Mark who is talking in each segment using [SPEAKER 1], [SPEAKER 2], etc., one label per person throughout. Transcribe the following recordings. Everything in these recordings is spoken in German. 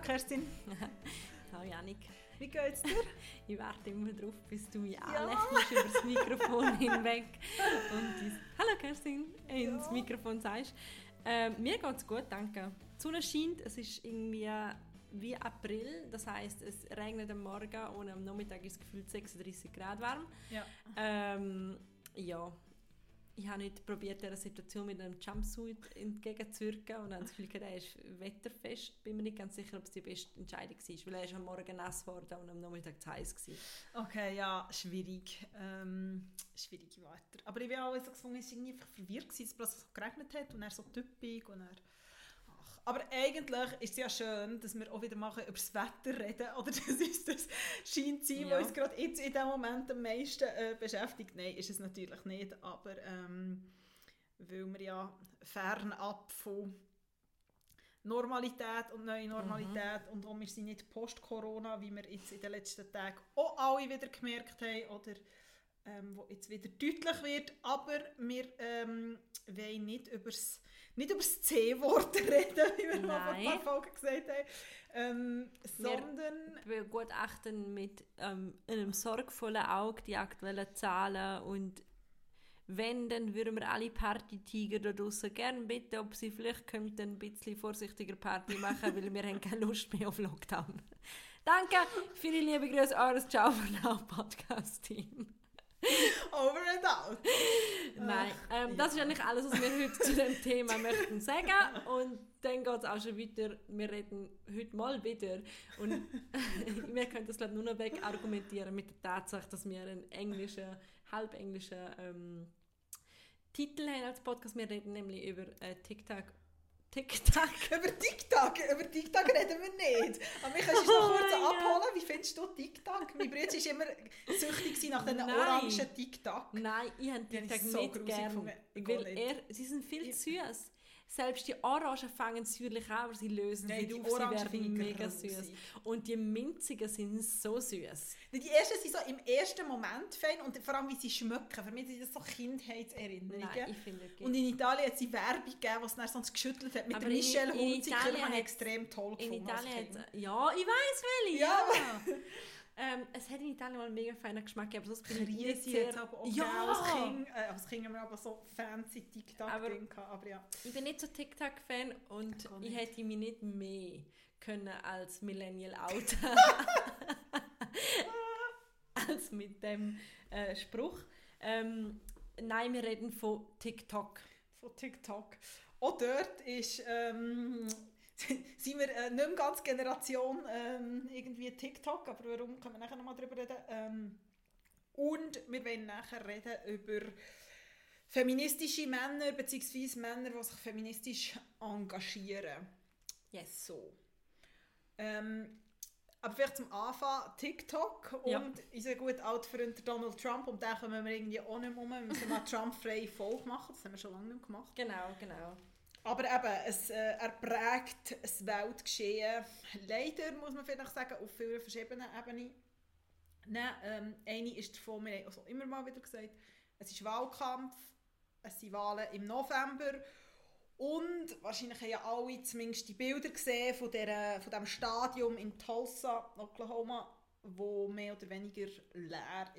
[SPEAKER 1] Hallo Kerstin.
[SPEAKER 2] Hallo Janik.
[SPEAKER 1] Wie geht's dir?
[SPEAKER 2] ich warte immer drauf, bis du mich ja. anlächelst über das Mikrofon hinweg und dies Hallo Kerstin ins ja. Mikrofon sagst. Äh, mir geht's gut, danke. Die Sonne scheint, es ist irgendwie wie April, das heißt, es regnet am Morgen und am Nachmittag ist es gefühlt 36 Grad warm.
[SPEAKER 1] Ja.
[SPEAKER 2] Ähm, ja, ich habe nicht probiert, dieser Situation mit einem Jumpsuit entgegenzuwirken und habe das Gefühl, er ist wetterfest. Bin mir nicht ganz sicher, ob es die beste Entscheidung war, weil er ist am Morgen nass geworden und am Nachmittag zu heiß
[SPEAKER 1] war. Okay, ja, schwierig. Ähm, schwierige Wörter. Aber ich war auch so gefunden, es war irgendwie verwirrt, dass es plötzlich geregnet hat und er so typisch und er aber eigentlich ist es ja schön, dass wir auch wieder mal über das Wetter reden. Oder das ist das sein, ja. was uns gerade jetzt in diesem Moment am meisten äh, beschäftigt. Nein, ist es natürlich nicht. Aber ähm, weil wir ja fernab von Normalität und neue Normalität mhm. und auch wir sind nicht post-Corona, wie wir jetzt in den letzten Tagen auch alle wieder gemerkt haben oder ähm, wo jetzt wieder deutlich wird, aber wir ähm, wollen nicht über das nicht über das C-Wort reden, wie wir mal vor ein paar Folgen gesagt haben, ähm, sondern...
[SPEAKER 2] Wir begutachten mit ähm, einem sorgvollen Auge die aktuellen Zahlen und wenn, dann würden wir alle Partytiger da draußen gerne bitten, ob sie vielleicht könnten ein bisschen vorsichtiger Party machen, weil wir haben keine Lust mehr auf Lockdown. Danke, viele liebe Grüße, eures Ciao von Podcast-Team.
[SPEAKER 1] Over and out.
[SPEAKER 2] Nein, ähm, das ist eigentlich alles, was wir heute zu dem Thema möchten sagen. Und dann geht es auch schon weiter. Wir reden heute mal wieder. Und wir können das glaube nur noch weg argumentieren mit der Tatsache, dass wir einen englischen, halbenglischen ähm, Titel haben als Podcast. Wir reden nämlich über äh, TikTok TikTok.
[SPEAKER 1] über TikTok, über TikTok reden wir nicht. Aber mich kannst du noch kurz oh abholen. Wie findest du TikTok? Mein Bruder war immer süchtig nach diesen orangen TikTok.
[SPEAKER 2] Nein, ich habe TikTok so nicht gerne. Weil er, sie sind viel zu süß. Selbst die Orangen fangen säuerlich an, aber sie lösen Nein, sich auf, sie werden mega süß. Und die Minzigen sind so süß.
[SPEAKER 1] Die ersten sind so im ersten Moment fein und vor allem wie sie schmecken. Für mich sind das so Kindheitserinnerungen.
[SPEAKER 2] Nein, ich finde
[SPEAKER 1] Und in Italien hat es Werbung gegeben, was dann sonst geschüttelt hat mit aber der Michelle Hunziker. Die ich extrem toll gefunden.
[SPEAKER 2] In Italien hat, ja, ich weiß welche. Ja. ja. Ähm, es hat in Italien mal einen mega feinen Geschmack, aber sonst bin ich
[SPEAKER 1] nicht sehr... aber auch ja! als Kind, äh, als kind haben wir aber so fancy TikTok-Ding aber ja.
[SPEAKER 2] Ich bin nicht so TikTok-Fan und ich hätte mich nicht mehr können als Millennial outen als mit dem äh, Spruch. Ähm, nein, wir reden von TikTok.
[SPEAKER 1] Von TikTok. Auch dort ist... Ähm, sind wir äh, nicht mehr ganz Generation ähm, irgendwie TikTok, aber warum können wir nachher nochmal darüber reden. Ähm, und wir wollen nachher reden über feministische Männer, beziehungsweise Männer, die sich feministisch engagieren.
[SPEAKER 2] Yes.
[SPEAKER 1] So. Ähm, aber vielleicht zum Anfang TikTok und ja. unser guter alter Freund Donald Trump. Und da kommen wir irgendwie auch nicht um. Wir müssen mal Trump-freie Folge machen. Das haben wir schon lange nicht gemacht.
[SPEAKER 2] Genau, genau.
[SPEAKER 1] Aber eben, es, äh, er prägt das Weltgeschehen, leider muss man vielleicht sagen, auf vielen verschiedenen Ebenen. Nein, ähm, eine ist davon, wir haben also immer mal wieder gesagt, es ist Wahlkampf, es sind Wahlen im November und wahrscheinlich haben ja alle zumindest die Bilder gesehen von, der, von dem Stadion in Tulsa, Oklahoma, wo mehr oder weniger leer war.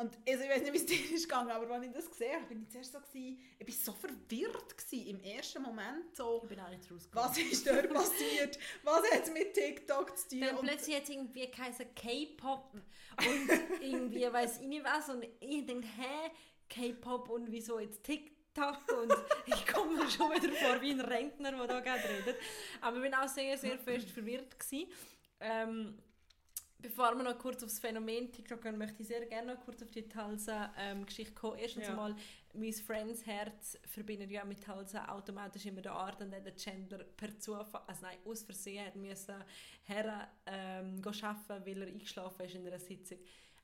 [SPEAKER 1] Und also ich weiß nicht, wie es dir ist gegangen, aber als ich das gesehen habe, bin ich zuerst so gewesen, ich war so verwirrt gewesen, im ersten Moment. So,
[SPEAKER 2] ich bin auch nicht
[SPEAKER 1] Was ist da passiert? Was hat es mit TikTok zu tun?
[SPEAKER 2] Dann und plötzlich hat es irgendwie geheißen K-Pop und irgendwie weiß ich nicht was und ich denke, hä, K-Pop und wieso jetzt TikTok? und ich komme mir schon wieder vor wie ein Rentner, der da gerade redet. Aber ich bin auch sehr, sehr fest verwirrt gewesen. Ähm, Bevor wir noch kurz auf das Phänomen TikTok gehen, möchte ich sehr gerne noch kurz auf die Talsa-Geschichte ähm, kommen. Erstens ja. mal, mein Friends Herz verbindet ja mit Talsa automatisch immer den Art, an der der Chandler per Zufall, also nein, aus Versehen hat müssen her ähm, arbeiten, weil er eingeschlafen ist in einer Sitzung.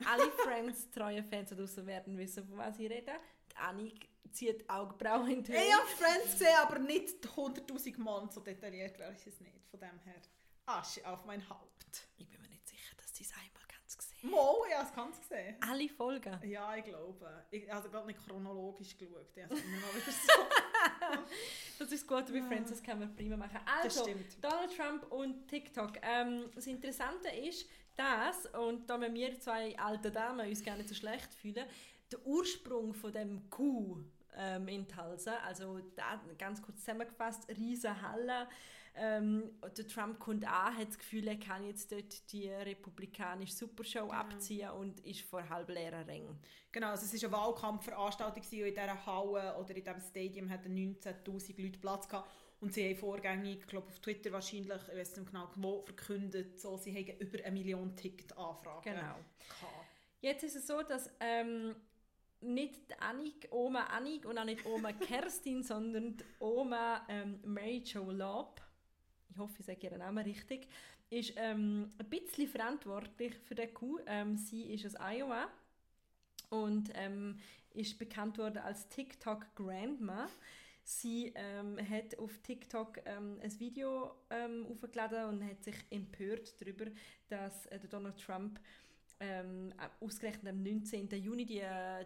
[SPEAKER 2] Alle Friends, treue Fans da draußen werden wissen, von was ich rede. Die Annik zieht Augenbrauen in die
[SPEAKER 1] Höhe. Ich habe Friends gesehen, aber nicht 100'000 Mal so detailliert wäre ich es nicht. Von dem her, Asche auf mein Haupt.
[SPEAKER 2] Ich bin mir nicht sicher, dass sie es einmal ganz gesehen
[SPEAKER 1] Mo, ich habe es ganz gesehen.
[SPEAKER 2] Alle Folgen?
[SPEAKER 1] Ja, ich glaube. Ich habe gerade nicht chronologisch geschaut. Ich habe immer mal wieder so.
[SPEAKER 2] das ist gut, wie Friends, das können wir prima machen.
[SPEAKER 1] Das
[SPEAKER 2] Also,
[SPEAKER 1] stimmt.
[SPEAKER 2] Donald Trump und TikTok. Ähm, das Interessante ist, dass, und da müssen wir zwei alte Damen uns gar nicht so schlecht fühlen, der Ursprung von dem Coup ähm, in Tulsa, also da, ganz kurz zusammengefasst, riesen Halle, ähm, der Trump kommt an, hat das Gefühl, er kann jetzt dort die republikanische Supershow abziehen und ist vor halb leeren Rängen.
[SPEAKER 1] Genau, also es war eine Wahlkampfveranstaltung und in dieser Halle oder in diesem Stadium hatten 19'000 Leute Platz gehabt. Und sie haben vorgängig, ich glaube auf Twitter wahrscheinlich, ich weiß nicht genau wo, verkündet, so, sie haben über eine Million Ticket-Anfragen
[SPEAKER 2] Genau.
[SPEAKER 1] gehabt.
[SPEAKER 2] Jetzt ist es so, dass ähm, nicht Annik, Oma Annik und auch nicht Oma Kerstin, sondern die Oma ähm, Mary Jo Loeb, ich hoffe, ich sage ihren Namen richtig, ist ähm, ein bisschen verantwortlich für den Coup. Ähm, sie ist aus Iowa und ähm, ist bekannt worden als TikTok Grandma. Sie ähm, hat auf TikTok ähm, ein Video ähm, aufgeladen und hat sich empört darüber, dass äh, Donald Trump ähm, ausgerechnet am 19. Juni die,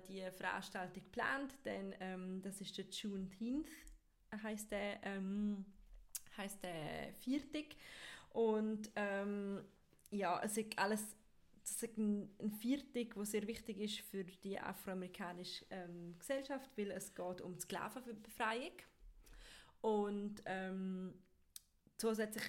[SPEAKER 2] die Veranstaltung plant, denn ähm, das ist der Juneteenth, heißt der, ähm, heißt der Viertag. Und ähm, ja, es ist alles das ist ein, Viertag, der sehr wichtig ist für die afroamerikanische ähm, Gesellschaft, weil es geht um die Sklavenbefreiung. Und ähm, zusätzlich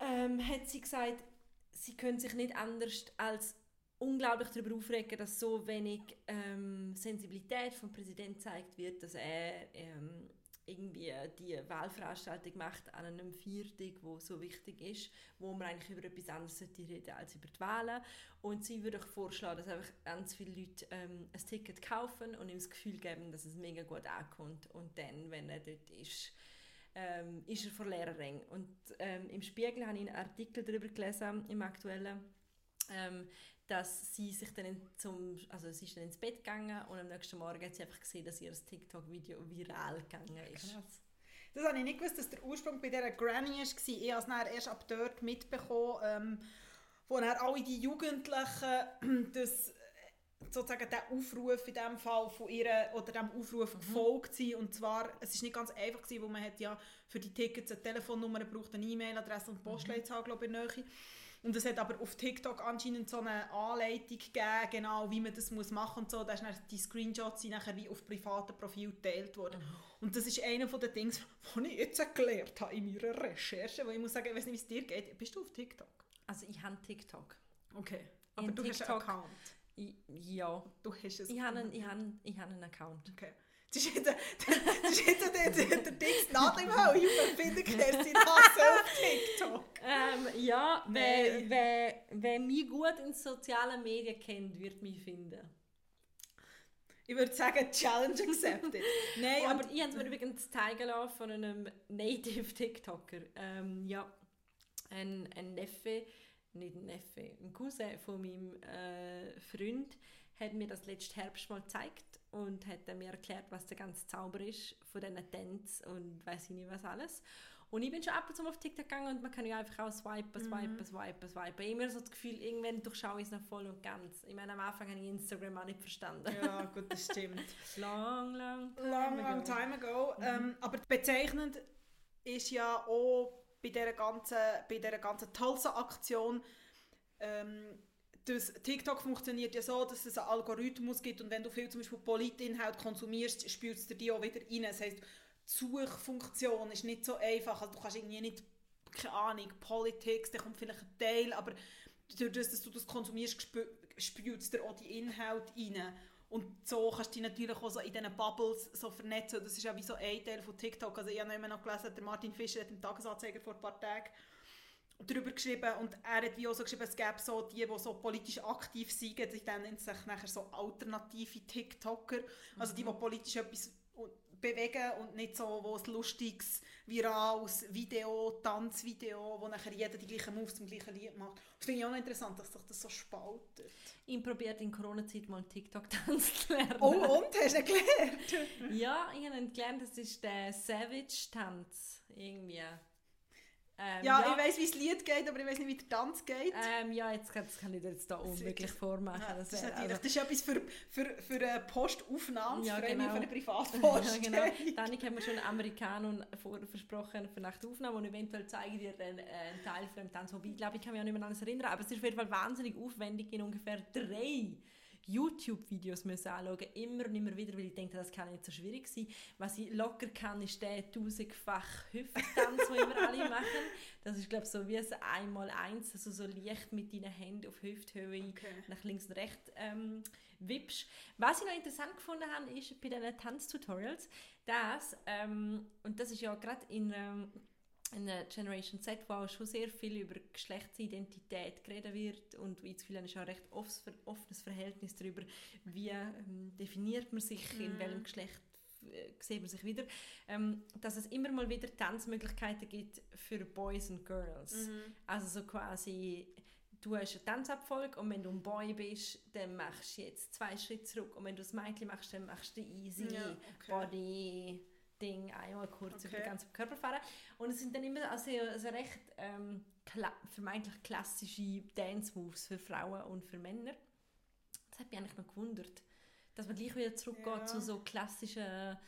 [SPEAKER 2] ähm, hat sie gesagt, sie können sich nicht anders als unglaublich darüber aufregen, dass so wenig ähm, Sensibilität vom Präsident gezeigt wird, dass er ähm, irgendwie die Wahlveranstaltung macht an einem Viertag, wo so wichtig ist, wo man eigentlich über etwas anderes reden als über die Wahlen. Und sie würde euch vorschlagen, dass einfach ganz viele Leute ähm, ein Ticket kaufen und ihm das Gefühl geben, dass es mega gut ankommt. Und dann, wenn er dort ist, ähm, ist er vor leeren. Und ähm, im Spiegel habe ich einen Artikel darüber gelesen, im aktuellen, ähm, dass sie sich dann zum, also sie ist dann ins Bett gegangen und am nächsten Morgen hat sie einfach gesehen, dass ihr TikTok-Video viral gegangen ist.
[SPEAKER 1] Krass. Das habe ich nicht gewusst, dass der Ursprung bei dieser Granny war. Ich habe es dann erst ab dort mitbekommen, ähm, wo dann alle die Jugendlichen das, äh, sozusagen der Aufruf in dem Fall von ihr oder dem Aufruf gefolgt sind. Und zwar, es ist nicht ganz einfach gewesen, weil man hat ja für die Tickets eine Telefonnummer gebraucht, eine E-Mail-Adresse und Postleitzahl, glaube ich, in der Nähe. Und es hat aber auf TikTok anscheinend so eine Anleitung gegeben, genau wie man das muss machen und so. Da dann die Screenshots sind nachher wie auf privaten Profil geteilt worden. Und das ist einer von den Dingen, die ich jetzt gelernt habe in meiner Recherche, weil ich muss sagen, ich weiß nicht, wie es dir geht. Bist du auf TikTok?
[SPEAKER 2] Also ich habe TikTok.
[SPEAKER 1] Okay. Aber
[SPEAKER 2] In
[SPEAKER 1] du hast
[SPEAKER 2] TikTok-
[SPEAKER 1] einen Account.
[SPEAKER 2] Ich, ja,
[SPEAKER 1] Du hast es.
[SPEAKER 2] ich habe einen, ich habe, ich habe einen Account.
[SPEAKER 1] Okay. Das ist jetzt, das ist jetzt der, der, der Dings Nadel im Hau. Ich finde Kerstin Hasse auf TikTok.
[SPEAKER 2] Ähm, ja, wer,
[SPEAKER 1] Nein.
[SPEAKER 2] wer, wer mich gut in sozialen Medien kennt, wird mich finden.
[SPEAKER 1] Ich würde sagen, Challenge accepted. Nein,
[SPEAKER 2] aber
[SPEAKER 1] aber
[SPEAKER 2] ich habe es mir übrigens zeigen lassen von einem Native TikToker. Ähm, ja, ein, ein Neffe, nicht ein Neffe, ein Cousin von meinem äh, Freund hat mir das letzten Herbst mal gezeigt und hat dann mir erklärt, was der ganze Zauber ist von diesen Tänzen und weiß ich nicht was alles. Und ich bin schon ab und zu mal auf TikTok gegangen und man kann ja einfach auch swipen, swipen, swipen, swipen. Immer so das Gefühl, irgendwann durchschaue ich es noch voll und ganz. Ich meine, am Anfang habe ich Instagram auch nicht verstanden.
[SPEAKER 1] ja, gut, das stimmt.
[SPEAKER 2] Long, long,
[SPEAKER 1] long, long time ago. Ähm, aber bezeichnend ist ja auch bei dieser ganzen, bei dieser ganzen Tulsa-Aktion, ähm, das TikTok funktioniert ja so, dass es einen Algorithmus gibt und wenn du viel zum Beispiel Politinhalt konsumierst, es dir die auch wieder rein. Das heisst, die Suchfunktion ist nicht so einfach. Also du kannst irgendwie nicht, keine Ahnung, Politics, da kommt vielleicht ein Teil, aber durch das, dass du das konsumierst, spü- spült es dir auch die Inhalte rein. Und so kannst du dich natürlich auch so in diesen Bubbles so vernetzen. Das ist ja wie so ein Teil von TikTok. Also ich habe noch gelesen, der Martin Fischer hat im Tagesanzeiger vor ein paar Tagen darüber geschrieben und er hat wie auch so geschrieben, es gäbe so die, die so politisch aktiv sind, die nennen sich nachher so alternative TikToker, also die, die politisch etwas bewegen und nicht so, wo ein lustiges, virales Video, Tanzvideo, wo nachher jeder die gleichen Moves zum gleichen Lied macht. Das finde ich auch noch interessant, dass sich das so spaltet.
[SPEAKER 2] Ich probiert in Corona-Zeit mal TikTok-Tanz zu lernen.
[SPEAKER 1] Oh, und? Hast du ihn gelernt?
[SPEAKER 2] Ja, ich habe gelernt, das ist der Savage-Tanz. Irgendwie. Ähm,
[SPEAKER 1] Ja, ich weiss, wie das Lied geht, aber ich weiss nicht, wie der Tanz geht.
[SPEAKER 2] ähm, ja, jetzt kann, das kann ich dir jetzt da unmöglich vormachen.
[SPEAKER 1] Ja, das,
[SPEAKER 2] das
[SPEAKER 1] ist natürlich,
[SPEAKER 2] also-
[SPEAKER 1] das ist etwas für, für, für eine Postaufnahme,
[SPEAKER 2] Ja,
[SPEAKER 1] für, eine,
[SPEAKER 2] genau.
[SPEAKER 1] für eine
[SPEAKER 2] Ja,
[SPEAKER 1] Privatpost.
[SPEAKER 2] genau. Danik hat mir schon Amerikaner vor, versprochen für nach der Aufnahme und eventuell zeige ich dir dann äh, einen Teil von dem Tanz. Wobei, ich glaube, ich kann mich auch nicht mehr an alles erinnern, aber es ist auf jeden Fall wahnsinnig aufwendig, in ungefähr drei YouTube-Videos müssen anschauen, immer und immer wieder, weil ich denke, das kann nicht so schwierig sein. Was ich locker kann, ist der tausendfach Hüfttanz, den immer alle machen. Das ist, glaube ich, so wie ein Einmal-Eins, also so leicht mit deinen Händen auf Hüfthöhe
[SPEAKER 1] Okay.
[SPEAKER 2] nach links und rechts ähm, wippst. Was ich noch interessant gefunden habe, ist bei diesen Tanztutorials, dass, ähm, und das ist ja gerade in, ähm, in der Generation Z, wo auch schon sehr viel über Geschlechtsidentität geredet wird und wie ich das Gefühl habe, ist auch ein recht offenes Verhältnis darüber, wie ähm, definiert man sich, in
[SPEAKER 1] Mhm.
[SPEAKER 2] welchem Geschlecht äh, sieht man sich wieder, ähm, dass es immer mal wieder Tanzmöglichkeiten gibt für Boys und Girls.
[SPEAKER 1] Mhm.
[SPEAKER 2] Also so quasi, du hast eine Tanzabfolge und wenn du ein Boy bist, dann machst du jetzt zwei Schritte zurück und wenn du das Mädchen machst, dann machst du easy
[SPEAKER 1] Ja, okay.
[SPEAKER 2] Body Ding einmal kurz über
[SPEAKER 1] Okay.
[SPEAKER 2] den ganzen Körper fahren. Und es sind dann immer also, also recht ähm, kla vermeintlich klassische Dance-Moves für Frauen und für Männer. Das hat mich eigentlich noch gewundert, dass man gleich wieder zurückgeht
[SPEAKER 1] Ja.
[SPEAKER 2] zu so klassischen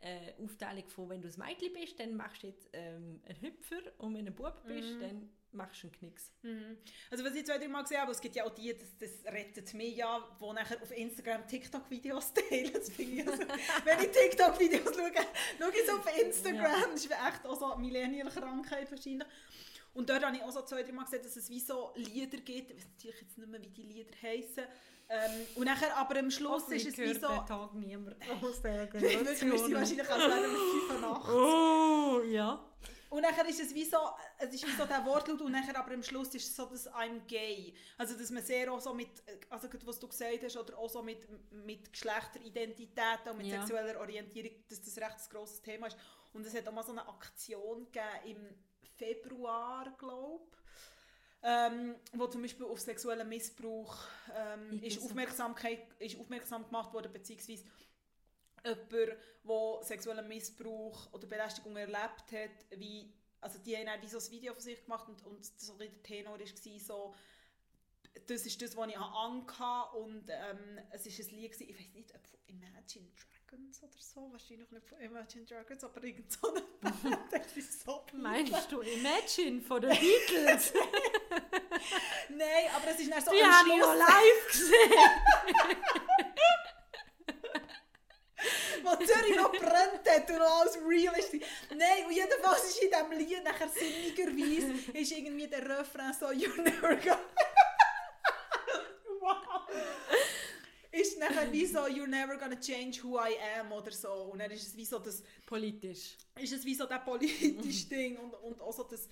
[SPEAKER 2] äh, Aufteilung von, wenn du ein Mädchen bist, dann machst du jetzt ähm, einen Hüpfer und wenn du ein Bub bist,
[SPEAKER 1] Mhm.
[SPEAKER 2] dann machst du einen Knicks.
[SPEAKER 1] Mhm. Also was ich zwei, drei Mal gesehen habe, es gibt ja auch die, das, das rettet mich ja, die nachher auf Instagram TikTok-Videos teilen. Das finde ich also, wenn ich TikTok-Videos schaue, schaue ich es auf Instagram. Das ist echt auch so eine Millennial-Krankheit wahrscheinlich. Und dort habe ich auch so zwei, drei Mal gesehen, dass es wie so Lieder gibt. Ich weiß natürlich jetzt nicht mehr, wie die Lieder heißen. Ähm, und nachher aber am Schluss ist es wie so...
[SPEAKER 2] Tag niemand aus der
[SPEAKER 1] Wirklich, wir sind wahrscheinlich als wären wir 85.
[SPEAKER 2] Oh, ja.
[SPEAKER 1] Und nachher ist es wie so, es ist wie so der Wortlaut und nachher aber am Schluss ist es so das I'm gay. Also dass man sehr auch so mit, also was du gesagt hast, oder auch so mit, mit Geschlechteridentität und mit
[SPEAKER 2] Ja.
[SPEAKER 1] sexueller Orientierung, dass das recht ein grosses Thema ist. Und es hat auch mal so eine Aktion gegeben im Februar, glaube ich. Ähm, wo zum Beispiel auf sexuellen Missbrauch ähm, ist, Aufmerksamkeit, ist aufmerksam gemacht worden, beziehungsweise jemand, der sexuellen Missbrauch oder Belästigung erlebt hat, wie, also die haben dann wie so ein Video von sich gemacht und, und so der Tenor war so, das ist das, was ich Angst hatte und ähm, es ist ein Lied, gewesen, ich weiß nicht, ob von Imagine Dragons oder so, wahrscheinlich nicht von Imagine Dragons, aber irgend so eine Band, das ist so
[SPEAKER 2] Meinst du Imagine von den Beatles?
[SPEAKER 1] Nein, aber es ist dann so
[SPEAKER 2] Die
[SPEAKER 1] am
[SPEAKER 2] habe ich noch
[SPEAKER 1] Schluss,
[SPEAKER 2] live gesehen.
[SPEAKER 1] wo Zürich noch brennt hat und noch alles real ist. Nein, und jedenfalls ist in diesem Lied nachher sinnigerweise ist irgendwie der Refrain so «You're never gonna...» Wow! Ist nachher wie so «You're never gonna change who I am» oder so. Und dann ist es wie so das
[SPEAKER 2] Politisch.
[SPEAKER 1] ist es wie so das politische Ding und, und auch so das,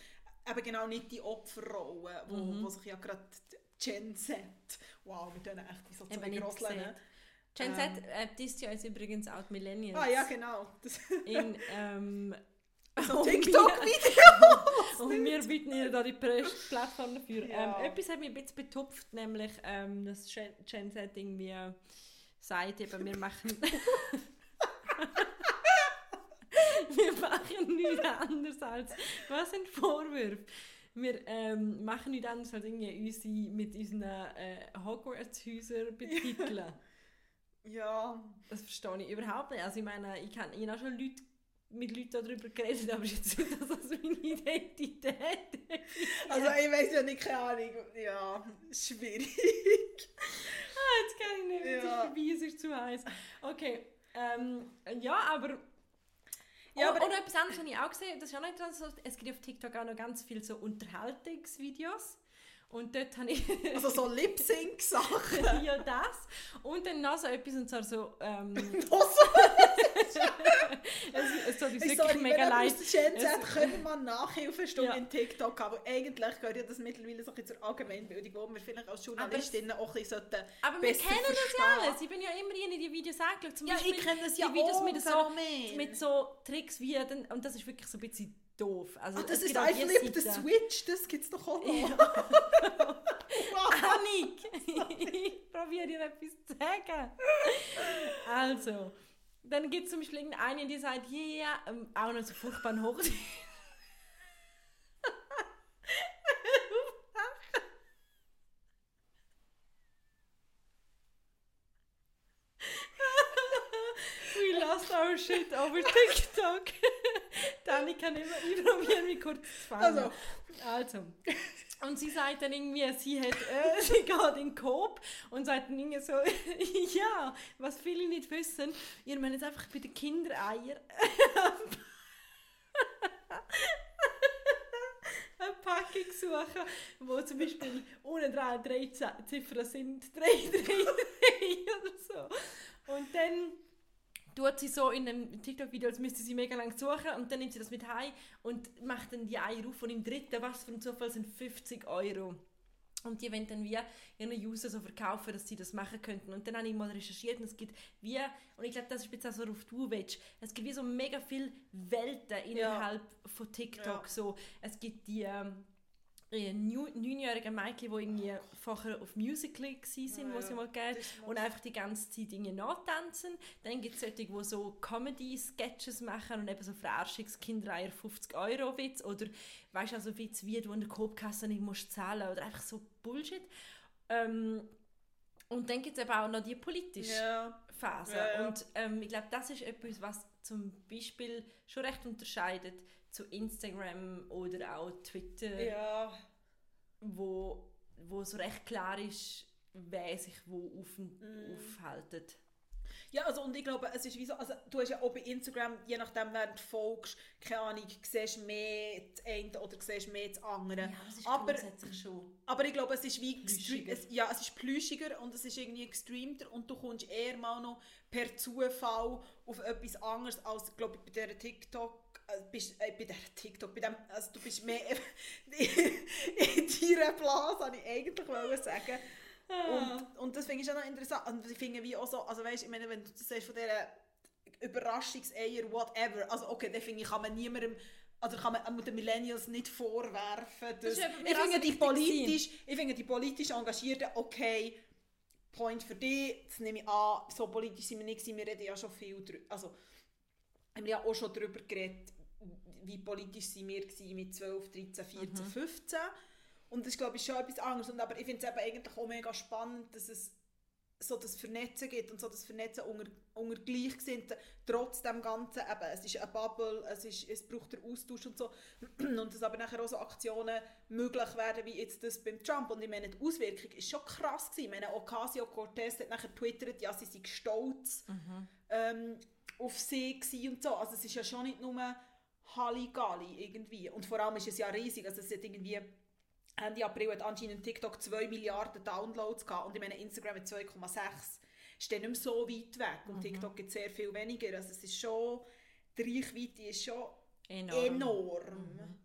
[SPEAKER 1] eben genau nicht die Opferrolle, wo,
[SPEAKER 2] Mhm.
[SPEAKER 1] wo sich ja gerade Gen Z, wow, wir tun echt wie so zwei
[SPEAKER 2] nicht Gen Z äh, disst ja jetzt übrigens auch Millennials.
[SPEAKER 1] Ah ja, genau. Das,
[SPEAKER 2] In, ähm,
[SPEAKER 1] so
[SPEAKER 2] und
[SPEAKER 1] TikTok-Videos.
[SPEAKER 2] Und wir bieten ihr da die Plattform dafür.
[SPEAKER 1] Ja.
[SPEAKER 2] Ähm, etwas hat mich ein bisschen betupft, nämlich ähm, das Gen Z irgendwie sagt eben, wir machen... wir machen nichts anderes als... Was sind Vorwürfe? Wir ähm, machen nichts anderes als irgendwie unsere, mit unseren äh, Hogwarts-Häusern betiteln.
[SPEAKER 1] Ja,
[SPEAKER 2] Das verstehe ich überhaupt nicht. Also ich meine, ich, kann, ich habe auch schon Leute, mit Leuten darüber geredet, aber jetzt dass das meine Identität
[SPEAKER 1] also ich weiß ja nicht, keine Ahnung. Ja, schwierig.
[SPEAKER 2] Jetzt kann ich nicht, ist
[SPEAKER 1] Ja.
[SPEAKER 2] vorbei, es ist zu heiß. Okay, ähm, ja, aber...
[SPEAKER 1] Ja,
[SPEAKER 2] Ja,
[SPEAKER 1] aber-
[SPEAKER 2] aber oder etwas anderes habe ich auch gesehen, das ist auch dran, so, es gibt auf TikTok auch noch ganz viele so Unterhaltungsvideos und dort habe ich
[SPEAKER 1] Also so Lip-Sync-Sachen.
[SPEAKER 2] ja das und dann noch so etwas und zwar so ähm, es, es so die
[SPEAKER 1] Ich
[SPEAKER 2] wirklich mega leid. Es-
[SPEAKER 1] können wir mal Nachhilfestunde
[SPEAKER 2] Ja.
[SPEAKER 1] in TikTok haben. Aber eigentlich gehört ja das mittlerweile so ein zur Allgemeinbildung, wo wir vielleicht als Journalistinnen auch ein bisschen sollten
[SPEAKER 2] Aber wir kennen das ja
[SPEAKER 1] verstehen.
[SPEAKER 2] alles. Ich bin ja immer in die Videos angeschaut. Zum
[SPEAKER 1] Ja,
[SPEAKER 2] Beispiel
[SPEAKER 1] ich kenne das ja
[SPEAKER 2] die Videos
[SPEAKER 1] auch,
[SPEAKER 2] mit so, mit so Tricks wie, und das ist wirklich so ein bisschen doof. Also,
[SPEAKER 1] Ach, das ist I Flip the Switch, das gibt es doch auch noch.
[SPEAKER 2] Ja. Annik, ich probiere dir etwas zu sagen. Also, dann gibt es zum Beispiel eine, die sagt, ja, yeah, ähm, auch noch so furchtbar hoch. We lost our shit over TikTok. Kann immer, ich probiere mich kurz zu fangen.
[SPEAKER 1] Also.
[SPEAKER 2] also. Und sie sagt dann irgendwie, sie, hat, äh, sie geht in den Coop und sagt dann irgendwie so, ja, was viele nicht wissen, ihr meint jetzt einfach bei den Kindereier eine Packung suchen, wo zum Beispiel ohne drei, drei Ziffern sind, drei, drei, drei oder so. Und dann tut sie so in einem TikTok-Video, als müsste sie mega lang suchen und dann nimmt sie das mit heim und macht dann die Eier auf und im dritten, was für ein Zufall, sind 50 Euro. Und die wollen dann wie ihren User so verkaufen, dass sie das machen könnten. Und dann habe ich mal recherchiert und es gibt wie, und ich glaube, das ist jetzt auch so, worauf du willst, es gibt wie so mega viele Welten innerhalb von TikTok.
[SPEAKER 1] Ja.
[SPEAKER 2] So, es gibt die ähm, äh, neunjährigen Mädchen, die irgendwie vorher auf Musical.ly waren, wo
[SPEAKER 1] Ja,
[SPEAKER 2] sie mal gegeben und einfach die ganze Zeit Dinge nachtanzen. Dann gibt es solche, die so Comedy-Sketches machen und eben so Verarschungskindereier 50 Euro Witz oder weißt du, also Witz wie du an der Coopkasse nicht musst zahlen oder einfach so Bullshit. Ähm, und dann gibt es eben auch noch die politische
[SPEAKER 1] Ja.
[SPEAKER 2] Phase.
[SPEAKER 1] Ja.
[SPEAKER 2] Und ähm, ich glaube, das ist etwas, was zum Beispiel schon recht unterscheidet zu Instagram oder auch Twitter
[SPEAKER 1] Ja.
[SPEAKER 2] wo, wo so recht klar ist, wer sich wo auf,
[SPEAKER 1] Mm.
[SPEAKER 2] aufhaltet.
[SPEAKER 1] Ja, also und ich glaube, es ist wie so, also du hast ja auch bei Instagram, je nachdem, wer du folgst, keine Ahnung, siehst mehr das eine oder siehst mehr das andere.
[SPEAKER 2] das ist
[SPEAKER 1] aber,
[SPEAKER 2] grundsätzlich schon.
[SPEAKER 1] aber ich glaube, es ist wie
[SPEAKER 2] Plüschiger.
[SPEAKER 1] es, ja, es ist plüschiger und es ist irgendwie gestreamter und du kommst eher mal noch per Zufall auf etwas anderes als, glaube ich, bei dieser TikTok äh, bist, äh, bei der TikTok, bei dem, also du bist mehr in deiner Blase, habe ich eigentlich sagen. Und, und das finde ich schon noch interessant. Und ich finde wie auch so, also weißt, ich meine, wenn du das sagst von dieser Überraschungseier, whatever, also okay, dann finde ich, kann man niemandem, also kann man den Millennials nicht vorwerfen.
[SPEAKER 2] Das
[SPEAKER 1] dass-
[SPEAKER 2] ist mir
[SPEAKER 1] ich,
[SPEAKER 2] auch
[SPEAKER 1] finde die politisch, ich finde die politisch Engagierten, okay, Point für dich, das nehme ich an, so politisch sind wir nicht, wir reden ja schon viel drüber, also haben wir ja auch schon darüber geredet, wie politisch sind wir mit 12, 13, 14, 15. Und das ist, glaube ich, schon etwas anderes. Und, aber ich finde es eben eigentlich auch mega spannend, dass es so das Vernetzen gibt und so das Vernetzen unter, unter Gleichgesinnten, trotz dem Ganzen, eben, es ist eine Bubble, es, ist, es braucht den Austausch und so. Und dass aber nachher auch so Aktionen möglich werden, wie jetzt das beim Trump. Und ich meine, die Auswirkung ist schon krass gewesen. Ich meine, Ocasio-Cortez hat nachher twittert, ja, sie sei stolz ähm, auf sie und so. Also es ist ja schon nicht nur Halligalli irgendwie. Und vor allem ist es ja riesig. Also es hat irgendwie Ende April hat anscheinend TikTok 2 Milliarden Downloads gehabt und ich meine Instagram hat 2,6. Ist dann nicht mehr so weit weg und TikTok gibt sehr viel weniger. Also es ist schon, die Reichweite ist schon
[SPEAKER 2] Enorm.
[SPEAKER 1] enorm.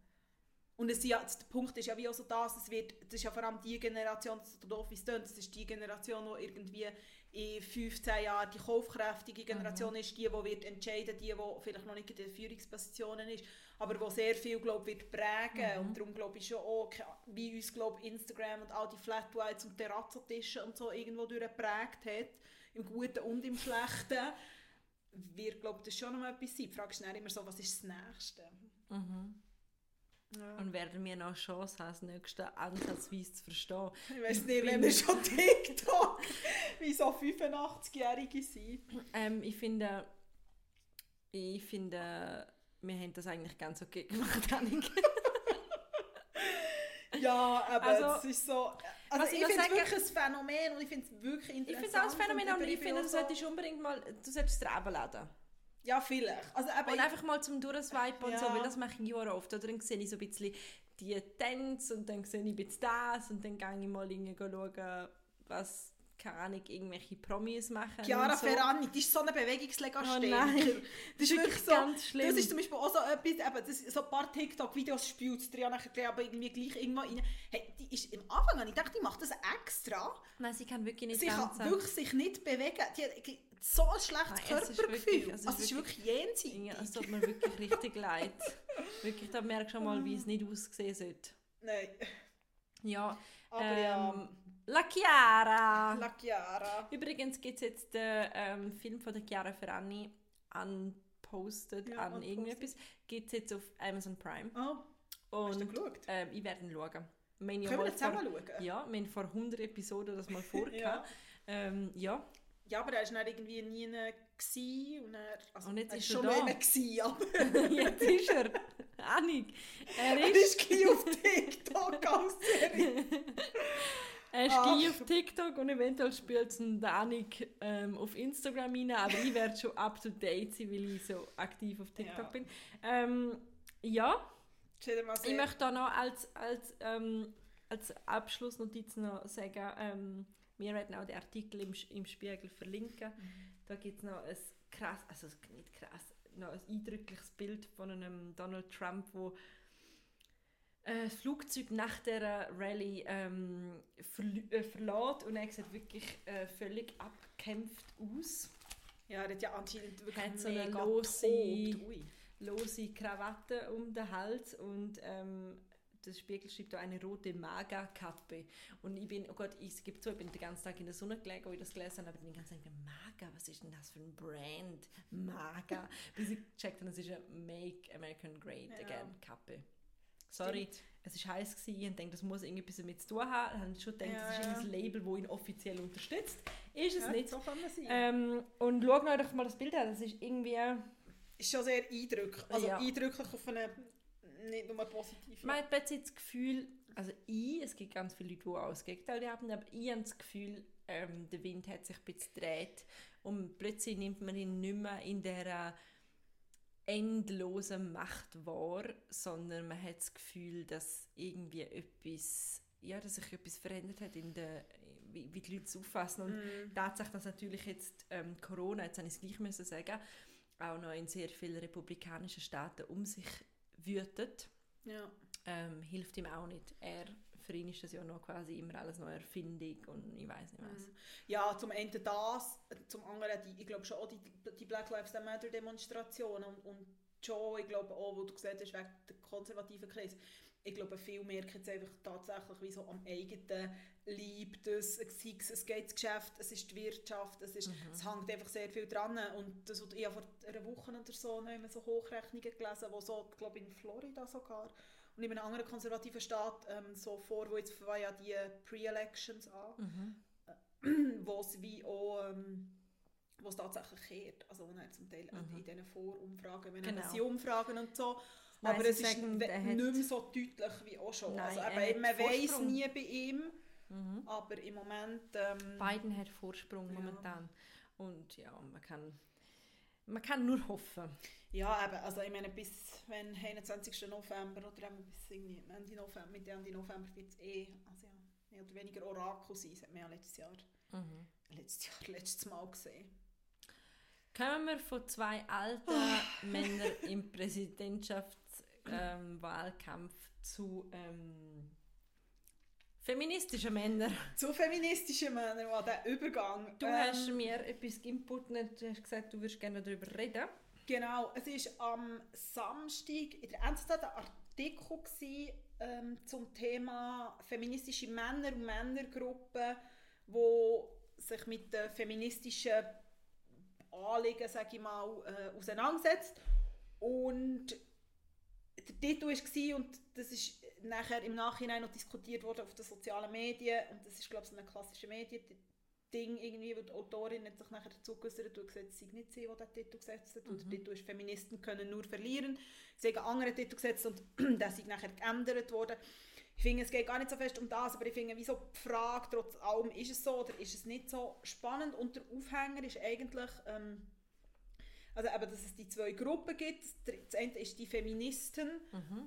[SPEAKER 1] Und es, ja, der Punkt ist ja wie auch so das, es wird, das ist ja vor allem die Generation, so doof wie es tönt, das ist die Generation, die irgendwie in 15 Jahren die kaufkräftige Generation ist, die, die wird entscheiden, die, die vielleicht noch nicht in den Führungspositionen ist, aber die sehr viel, glaub, wird prägen und darum glaube ich schon auch, wie uns, glaub, Instagram und all die Flat Whites und Terrazzotische und so irgendwo durchgeprägt hat, im Guten und im Schlechten, wird, glaube das schon noch mal etwas sein. Die Frage ist immer so, was ist das Nächste? Ja.
[SPEAKER 2] Und werden wir noch Chance haben, das nächste ansatzweise zu verstehen.
[SPEAKER 1] Ich weiß nicht, wenn wir schon TikTok wie so 85-Jährige sind.
[SPEAKER 2] Ähm, ich finde, ich finde, wir haben das eigentlich ganz okay gemacht, Annik.
[SPEAKER 1] Ja, aber
[SPEAKER 2] Also,
[SPEAKER 1] es ist so... Also
[SPEAKER 2] ich
[SPEAKER 1] ich finde es wirklich ein Phänomen und ich finde es wirklich
[SPEAKER 2] Ich
[SPEAKER 1] interessant.
[SPEAKER 2] finde es auch ein Phänomen,
[SPEAKER 1] und
[SPEAKER 2] aber ich finde,
[SPEAKER 1] auch
[SPEAKER 2] du
[SPEAKER 1] so-
[SPEAKER 2] solltest unbedingt mal, du solltest es laden.
[SPEAKER 1] Ja, vielleicht. Also eben,
[SPEAKER 2] Und einfach mal zum Durchswipen und so,
[SPEAKER 1] Ja.
[SPEAKER 2] weil das mache ich ja oft. Oder dann sehe ich so ein bisschen die Tänze und dann sehe ich ein bisschen das und dann gehe ich mal schauen, was, keine Ahnung, irgendwelche Promis machen
[SPEAKER 1] Chiara
[SPEAKER 2] so.
[SPEAKER 1] Ferrani, die ist so eine Bewegungslegastheniker.
[SPEAKER 2] Oh nein.
[SPEAKER 1] das ist wirklich so,
[SPEAKER 2] ganz schlimm.
[SPEAKER 1] Das ist zum Beispiel auch so etwas, eben, das so ein paar TikTok-Videos spielt sie ja nachher aber irgendwie gleich irgendwo rein. Hey, die ist am Anfang, ich dachte, die macht das extra.
[SPEAKER 2] Nein, sie kann wirklich nicht
[SPEAKER 1] Sie kann wirklich sich nicht bewegen. Die hat so ein schlechtes
[SPEAKER 2] Nein, es ist
[SPEAKER 1] Körpergefühl.
[SPEAKER 2] wirklich- es ist
[SPEAKER 1] also es ist wirklich jenseitig.
[SPEAKER 2] Ja, es tut mir wirklich richtig leid. Wirklich, da merkst du schon mal, wie es nicht aussehen sollte.
[SPEAKER 1] Nein,
[SPEAKER 2] Ja,
[SPEAKER 1] aber
[SPEAKER 2] ähm,
[SPEAKER 1] ja,
[SPEAKER 2] La Chiara.
[SPEAKER 1] La Chiara.
[SPEAKER 2] Übrigens gibt es jetzt den ähm, Film von der Chiara Ferrani unposted
[SPEAKER 1] Ja,
[SPEAKER 2] an irgendetwas. Gibt es jetzt auf Amazon Prime.
[SPEAKER 1] Oh, hast du
[SPEAKER 2] Und
[SPEAKER 1] geschaut?
[SPEAKER 2] ähm, ich werde ihn schauen. Ja
[SPEAKER 1] Können wir zusammen
[SPEAKER 2] vor,
[SPEAKER 1] schauen?
[SPEAKER 2] ja, wir haben vor 100 Episoden das mal vorgehabt.
[SPEAKER 1] Ja.
[SPEAKER 2] ähm, ja.
[SPEAKER 1] Ja, aber er war dann irgendwie nie gewesen und er, also
[SPEAKER 2] Und jetzt
[SPEAKER 1] er
[SPEAKER 2] ist
[SPEAKER 1] schon
[SPEAKER 2] er da.
[SPEAKER 1] gewesen, aber
[SPEAKER 2] Jetzt ist er. Annik. Er
[SPEAKER 1] er
[SPEAKER 2] ist,
[SPEAKER 1] ist gleich auf TikTok als Serie.
[SPEAKER 2] Er ist
[SPEAKER 1] Ach.
[SPEAKER 2] gleich auf TikTok und eventuell spielt es ein Annik ähm, auf Instagram rein, aber ich werde schon up to date sein, weil ich so aktiv auf TikTok
[SPEAKER 1] Ja.
[SPEAKER 2] bin. Ähm, ja, ich möchte da noch als, als, ähm, als Abschlussnotiz noch sagen, ähm, wir werden auch den Artikel im, im Spiegel verlinken. Da gibt es noch ein krass, also nicht krass, noch ein eindrückliches Bild von einem Donald Trump, wo äh, das Flugzeug nach der Rallye ähm, verl- äh, verlässt und er sieht wirklich äh, völlig abgekämpft aus.
[SPEAKER 1] Ja, er hat ja anscheinend wirklich
[SPEAKER 2] Hat so eine lose-. Lose Krawatte um den Hals und ähm, der Spiegel schreibt da eine rote Maga-Kappe. Und ich bin, oh Gott, ich gebe zu, ich bin den ganzen Tag in der Sonne gelegen, wo ich das gelesen habe, aber ich bin den ganzen Tag Maga, was ist denn das für ein Brand? Maga. Bis ich gecheckt habe, es ist eine Make American Great
[SPEAKER 1] Ja.
[SPEAKER 2] Again Kappe. Sorry,
[SPEAKER 1] Stimmt.
[SPEAKER 2] es war heiß gewesen und denke, das muss irgendetwas damit zu tun haben. Dann ich schon gedacht,
[SPEAKER 1] Ja,
[SPEAKER 2] das ist ein Label, das ihn offiziell unterstützt. Ist es
[SPEAKER 1] Ja,
[SPEAKER 2] nicht.
[SPEAKER 1] So kann man sein.
[SPEAKER 2] Ähm, und schaut euch mal das Bild an, das ist irgendwie...
[SPEAKER 1] ist schon sehr eindrücklich. Also
[SPEAKER 2] Ja.
[SPEAKER 1] eindrücklich auf eine nicht nur positive.
[SPEAKER 2] Man hat plötzlich das Gefühl, also ich, es gibt ganz viele Leute, die auch das Gegenteil haben, aber ich habe das Gefühl, ähm, der Wind hat sich ein bisschen gedreht und plötzlich nimmt man ihn nicht mehr in dieser endlosen Macht wahr, sondern man hat das Gefühl, dass irgendwie etwas, ja, dass sich etwas verändert hat in der, wie, wie die Leute es auffassen und
[SPEAKER 1] Mhm.
[SPEAKER 2] Tatsache, dass natürlich jetzt ähm, Corona, jetzt habe ich es gleich müssen sagen, auch noch in sehr vielen republikanischen Staaten um sich wütet,
[SPEAKER 1] Ja.
[SPEAKER 2] ähm, hilft ihm auch nicht. Er, für ihn ist das ja noch quasi immer alles noch Erfindung und ich weiß nicht was.
[SPEAKER 1] Mhm. Ja, zum einen das, zum anderen, die, ich glaube schon auch die, die Black Lives Matter Demonstrationen und, und schon, ich glaube auch, wo du gesagt hast, wegen der konservativen Kreis, ich glaube, viele merken jetzt einfach tatsächlich wie so am eigenen Leib, dass sei es, es geht ins Geschäft, es ist die Wirtschaft, es, ist, es hängt einfach sehr viel dran und das, ich habe vor einer Woche oder so noch immer so Hochrechnungen gelesen, wo so, ich glaube in Florida sogar, und in einem anderen konservativen Staat ähm, so vor, wo jetzt fangen ja die Pre-Elections an,
[SPEAKER 2] Mhm.
[SPEAKER 1] wo es wie auch ähm, wo es tatsächlich kehrt. Also er zum Teil
[SPEAKER 2] Mhm.
[SPEAKER 1] in diesen Vorumfragen, wenn
[SPEAKER 2] Genau.
[SPEAKER 1] sie umfragen und so.
[SPEAKER 2] Nein,
[SPEAKER 1] aber es ist nicht mehr so deutlich wie auch schon.
[SPEAKER 2] Nein,
[SPEAKER 1] also, eben, man weiß nie bei ihm,
[SPEAKER 2] Mhm.
[SPEAKER 1] aber im Moment... Ähm,
[SPEAKER 2] Biden hat Vorsprung
[SPEAKER 1] Ja.
[SPEAKER 2] momentan und ja, man kann, man kann nur hoffen.
[SPEAKER 1] Ja, eben, also ich meine, bis wenn 21. November oder eben bis Ende November, Mitte Ende November wird es eh, also ja, mehr oder weniger Orakel sein, das hat man ja letztes Jahr,
[SPEAKER 2] Mhm.
[SPEAKER 1] letztes Jahr, letztes Mal gesehen.
[SPEAKER 2] Kommen wir von zwei alten Männern im Präsidentschaftswahlkampf zu ähm, feministischen Männern.
[SPEAKER 1] Zu feministischen Männern, oh, der Übergang.
[SPEAKER 2] Du
[SPEAKER 1] ähm,
[SPEAKER 2] hast mir etwas inputet, du hast gesagt, du würdest gerne darüber reden.
[SPEAKER 1] Genau, es war am Samstag in der NZZ ein Artikel gewesen, ähm, zum Thema feministische Männer und Männergruppen, wo sich mit den feministischen Anliegen, sage ich mal, äh, auseinandersetzt. Und der Titel war, und das ist nachher im Nachhinein noch diskutiert worden auf den sozialen Medien, und das ist, glaube ich, so ein klassisches Medien-Ding irgendwie, wo die Autorin hat sich nachher dazu geäußert und gesagt, es sei nicht sie, die den Titel gesetzt hat, und der Titel ist «Feministen können nur verlieren». Sie haben einen anderen Titel gesetzt und der ist nachher geändert worden. Ich finde, es geht gar nicht so fest um das, aber ich finde, wieso die Frage, trotz allem, ist es so oder ist es nicht so spannend? Und der Aufhänger ist eigentlich, ähm, also eben, dass es die zwei Gruppen gibt. Das eine ist die Feministen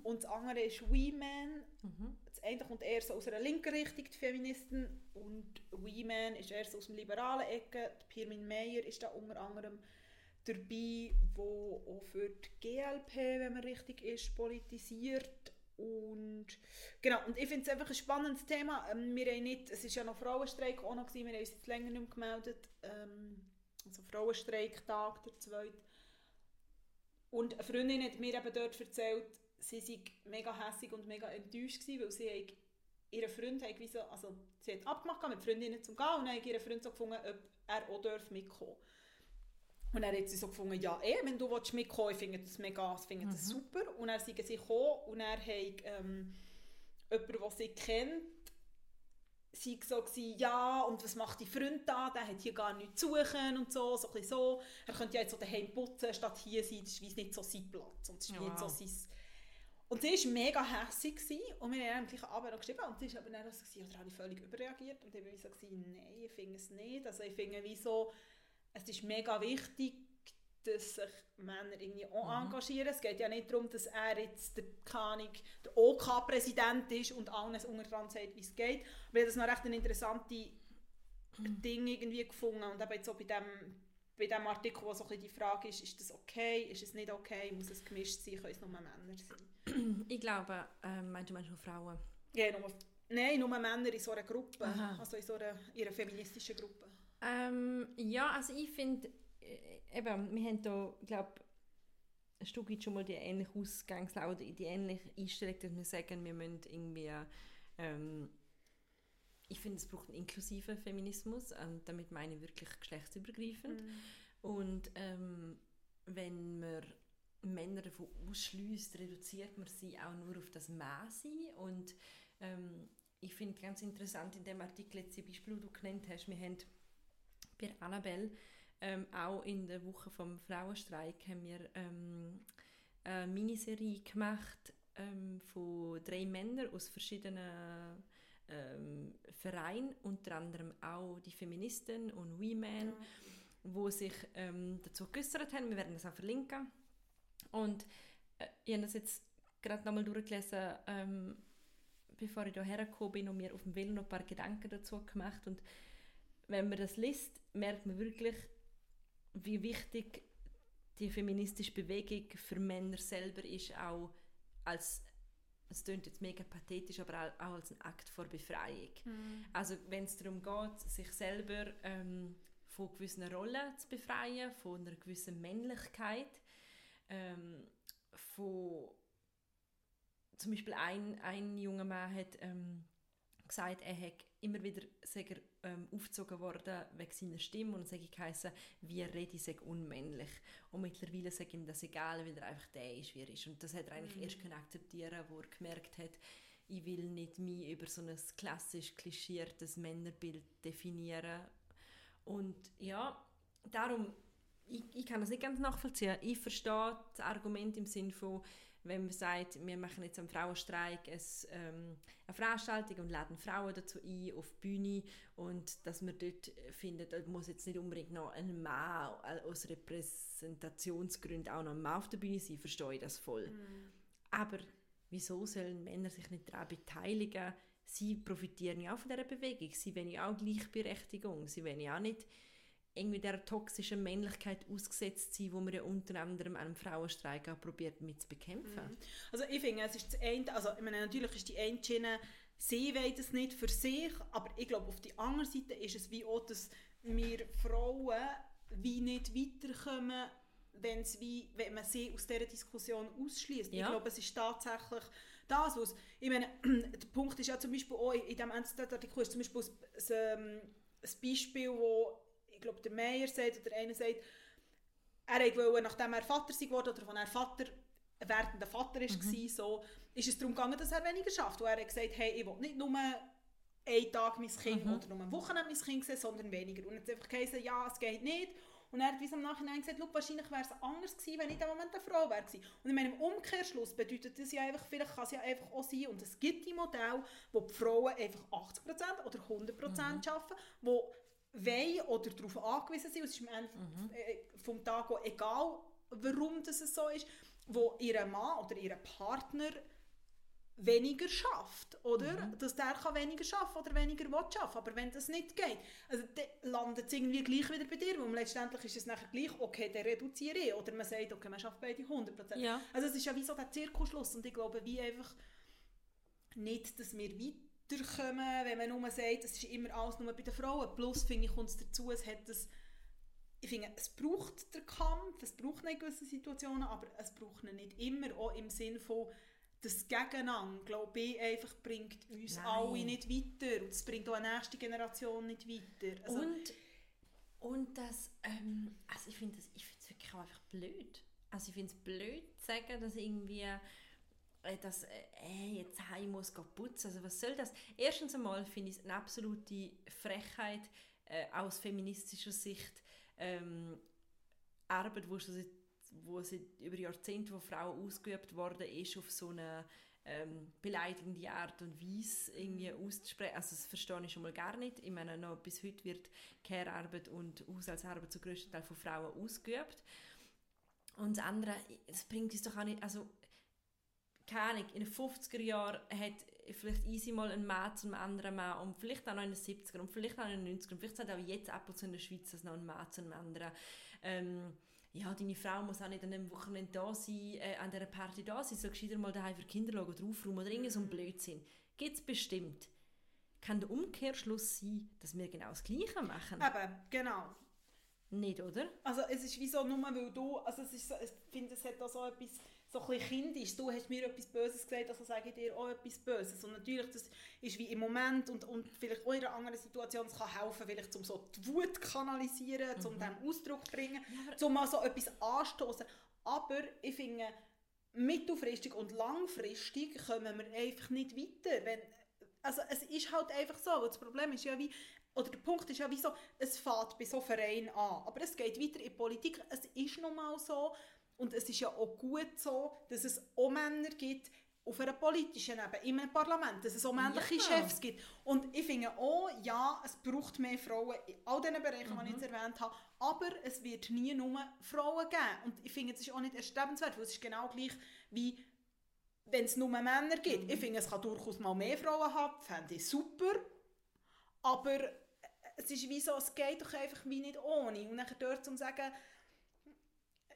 [SPEAKER 1] und das andere ist We Men. Das eine kommt eher so aus einer linken Richtung, die Feministen, und We Men ist eher so aus dem liberalen Ecke. Die Pirmin Meyer ist da unter anderem dabei, wo auch für die GLP, wenn man richtig ist, politisiert. Und genau, und ich finde es einfach ein spannendes Thema. Ähm, wir haben nicht, es ist ja noch Frauenstreik auch noch gewesen, wir haben uns jetzt länger nicht mehr gemeldet. Ähm, also Frauenstreiktag, der zweite. Und eine Freundin hat mir eben dort erzählt, sie sei mega hässig und mega enttäuscht gewesen, weil sie hat, ihre Freund hat gewisse, also sie hat abgemacht mit Freundinnen zum Gehen und dann hat ihre Freund so gefunden, ob er auch darf mitkommen und dann hat sie so gefunden, ja eh, wenn du willst mitkommen, ich finde das mega, ich finde das super. Und dann sind sie gekommen und er hat ähm, jemanden, den sie kennt, sie so gewesen, ja, und was macht die Freund da, der hat hier gar nichts zu suchen und so, so ein so. Er könnte ja jetzt so daheim putzen, statt hier sein, das ist nicht so sein Platz und das ist wie nicht so sein... Und sie war mega gewesen, und wir haben am gleichen Abend noch geschrieben und sie war aber dann so, gewesen, oder habe ich völlig überreagiert und ich war so, gewesen, nein, ich finde es nicht. Also ich finde wie so, es ist mega wichtig, dass sich Männer irgendwie auch mhm. engagieren. Es geht ja nicht darum, dass er jetzt der, der OK-Präsident ist und allen unterdran sagt, wie es geht. Aber ich habe das noch recht eine interessante mhm. Ding irgendwie gefunden. Und eben jetzt so bei dem, bei dem Artikel, wo so ein die Frage ist, ist das okay, ist es nicht okay, muss es gemischt sein, können es nur Männer sein?
[SPEAKER 2] Ich glaube, ähm, meinst du nur Frauen?
[SPEAKER 1] Ja, nur, nein, nur Männer in so einer Gruppe, Aha. also in so einer, in einer feministischen Gruppe.
[SPEAKER 2] Ähm, ja, also ich finde, äh, eben, wir haben da, glaube ein Stück weit schon mal die ähnliche Ausgangslage, die ähnliche Einstellung, dass wir sagen, wir müssen irgendwie, ähm, ich finde, es braucht einen inklusiven Feminismus, und damit meine ich wirklich geschlechtsübergreifend. Mhm. Und ähm, wenn man Männer davon ausschließt, reduziert man sie auch nur auf das Mäßi und ähm, ich finde ganz interessant in dem Artikel, jetzt die Beispiel, du genannt hast, wir haben bei Annabelle ähm, auch in der Woche vom Frauenstreik haben wir ähm, eine Miniserie gemacht ähm, von drei Männern aus verschiedenen ähm, Vereinen, unter anderem auch die Feministen und Women, ja. wo sich ähm, dazu geäußert haben. Wir werden das auch verlinken. Und äh, ich habe das jetzt gerade nochmal durchgelesen, ähm, bevor ich hierher gekommen bin und mir auf dem Velo noch ein paar Gedanken dazu gemacht. Und wenn man das liest, merkt man wirklich, wie wichtig die feministische Bewegung für Männer selber ist, auch als es klingt jetzt mega pathetisch, aber auch als ein Akt vor Befreiung. Mhm. Also wenn es darum geht, sich selber ähm, von gewissen Rollen zu befreien, von einer gewissen Männlichkeit, ähm, von zum Beispiel ein, ein junger Mann hat ähm, gesagt, er hat immer wieder er, ähm, aufgezogen worden wegen seiner Stimme und sage geheißen, wie er redet, sei unmännlich. Und mittlerweile sage ihm das egal, weil er einfach der ist, wie er ist. Und das hat er eigentlich mhm. erst können akzeptieren, wo er gemerkt hat, ich will nicht mich über so ein klassisch klischiertes Männerbild definieren. Und ja, darum, ich, ich kann das nicht ganz nachvollziehen. Ich verstehe das Argument im Sinne von, wenn man sagt, wir machen jetzt am Frauenstreik ein, ähm, eine Veranstaltung und laden Frauen dazu ein auf die Bühne und dass man dort findet, da muss jetzt nicht unbedingt noch ein Mann aus Repräsentationsgründen auch noch ein Mann auf der Bühne sein, verstehe ich das voll. Mhm. Aber wieso sollen Männer sich nicht daran beteiligen? Sie profitieren ja auch von dieser Bewegung, sie wollen ja auch Gleichberechtigung, sie wollen ja auch nicht irgendwie der toxischen Männlichkeit ausgesetzt sein, wo man ja unter anderem einem Frauenstreik auch probiert mit zu bekämpfen. Mhm.
[SPEAKER 1] Also ich finde, es ist das eine, also ich meine, natürlich ist die eine Schiene, sie wollen es nicht für sich, aber ich glaube, auf die andere Seite ist es wie auch, dass wir Frauen wie nicht weiterkommen, wenn's wie, wenn man sie aus dieser Diskussion ausschließt. Ja. Ich glaube, es ist tatsächlich das, was, ich meine, der Punkt ist ja zum Beispiel auch, in diesem NZZ-Artikel ist zum Beispiel ein, ein Beispiel, wo glaube, der Meier sagt, oder einer sagt, er wollte, nachdem er Vater geworden oder von er Vater, werdender Vater mhm. war, so, ist es darum gegangen, dass er weniger schafft. Wo er hat gesagt hey, ich will nicht nur einen Tag mein Kind mhm. oder nur ein Wochenende mein Kind sehen, sondern weniger. Und hat einfach gesagt, ja, es geht nicht. Und er hat wie im Nachhinein gesagt, wahrscheinlich wäre es anders gewesen, wenn ich in dem Moment eine Frau wäre. Und in meinem Umkehrschluss bedeutet das ja einfach, vielleicht kann es ja einfach auch sein, und es gibt die Modelle, wo die Frauen einfach 80% oder 100% mhm. arbeiten, wo wollen oder darauf angewiesen sind, es ist am Ende mhm. Äh, vom Tag auch egal, warum das so ist, wo ihr Mann oder ihr Partner weniger schafft, oder? Mhm. Dass der kann weniger schaffen oder weniger will schaffen. Aber wenn das nicht geht, also dann landet es irgendwie gleich wieder bei dir, weil letztendlich ist es nachher gleich, okay, dann reduziere ich. Oder man sagt, okay, man schafft beide 100%. Ja. Also es ist ja wie so der Zirkelschluss und ich glaube, wie einfach nicht, dass wir weiter durchkommen, wenn man nur sagt, es ist immer alles nur bei den Frauen. Plus, finde ich, kommt es dazu, es hat das, ich finde, es braucht den Kampf, es braucht in gewissen Situationen, aber es braucht ihn nicht immer, auch im Sinn von, das Gegeneinander, glaube ich, einfach bringt uns Nein. alle nicht weiter und es bringt auch eine nächste Generation nicht weiter.
[SPEAKER 2] Also, und, und das, ähm, also ich finde es wirklich auch einfach blöd. Also ich finde es blöd zu sagen, dass irgendwie dass äh, jetzt heim muss putzen. Also was soll das? Erstens einmal finde ich es eine absolute Frechheit äh, aus feministischer Sicht ähm, Arbeit, wo seit, wo seit über Jahrzehnte von Frauen ausgeübt worden ist, auf so eine ähm, beleidigende Art und Weise irgendwie auszusprechen. Also das verstehe ich schon mal gar nicht. Ich meine, noch bis heute wird Care-Arbeit und Haushaltsarbeit zu größten Teil von Frauen ausgeübt. Und das andere, es bringt uns doch auch nicht, also keine Ahnung, in den 50er Jahren hat vielleicht easy mal ein Mann zu einem anderen Mann und vielleicht auch noch in den 70er und vielleicht auch in den 90er und vielleicht sagt auch jetzt ab und zu in der Schweiz noch ein Mann zu einem anderen. Ähm, ja, deine Frau muss auch nicht an einem Wochenende da sein, äh, an dieser Party da sein, soll gescheiter mal daheim für Kinder schauen oder aufräumen oder irgend so ein Blödsinn. Gibt es bestimmt. Kann der Umkehrschluss sein, dass wir genau das Gleiche machen?
[SPEAKER 1] Eben, genau.
[SPEAKER 2] Nicht, oder?
[SPEAKER 1] Also es ist wie so, nur weil du, also es ist so, ich finde, es hat auch so etwas so ein bisschen kindisch. Du hast mir etwas Böses gesagt, also sage ich dir auch etwas Böses. Und natürlich, das ist wie im Moment und, und vielleicht auch in einer anderen Situation, es kann helfen, vielleicht um so die Wut kanalisieren, mhm. um dem Ausdruck zu bringen, ja, um mal so etwas anstoßen. Aber ich finde, mittelfristig und langfristig kommen wir einfach nicht weiter. Wenn, also es ist halt einfach so, das Problem ist ja wie, oder der Punkt ist ja wie so, es fängt bei so Vereinen an, aber es geht weiter in die Politik. Es ist nun mal so, und es ist ja auch gut so, dass es auch Männer gibt, auf einer politischen Ebene, in einem Parlament, dass es auch männliche ja. Chefs gibt. Und ich finde auch, ja, es braucht mehr Frauen in all diesen Bereichen, mhm. die ich jetzt erwähnt habe, aber es wird nie nur Frauen geben. Und ich finde, es ist auch nicht erstrebenswert, weil es ist genau gleich wie wenn es nur Männer gibt. Mhm. Ich finde, es kann durchaus mal mehr Frauen haben, fände ich super, aber es ist wie so, es geht doch einfach wie nicht ohne. Und dann dort zu sagen,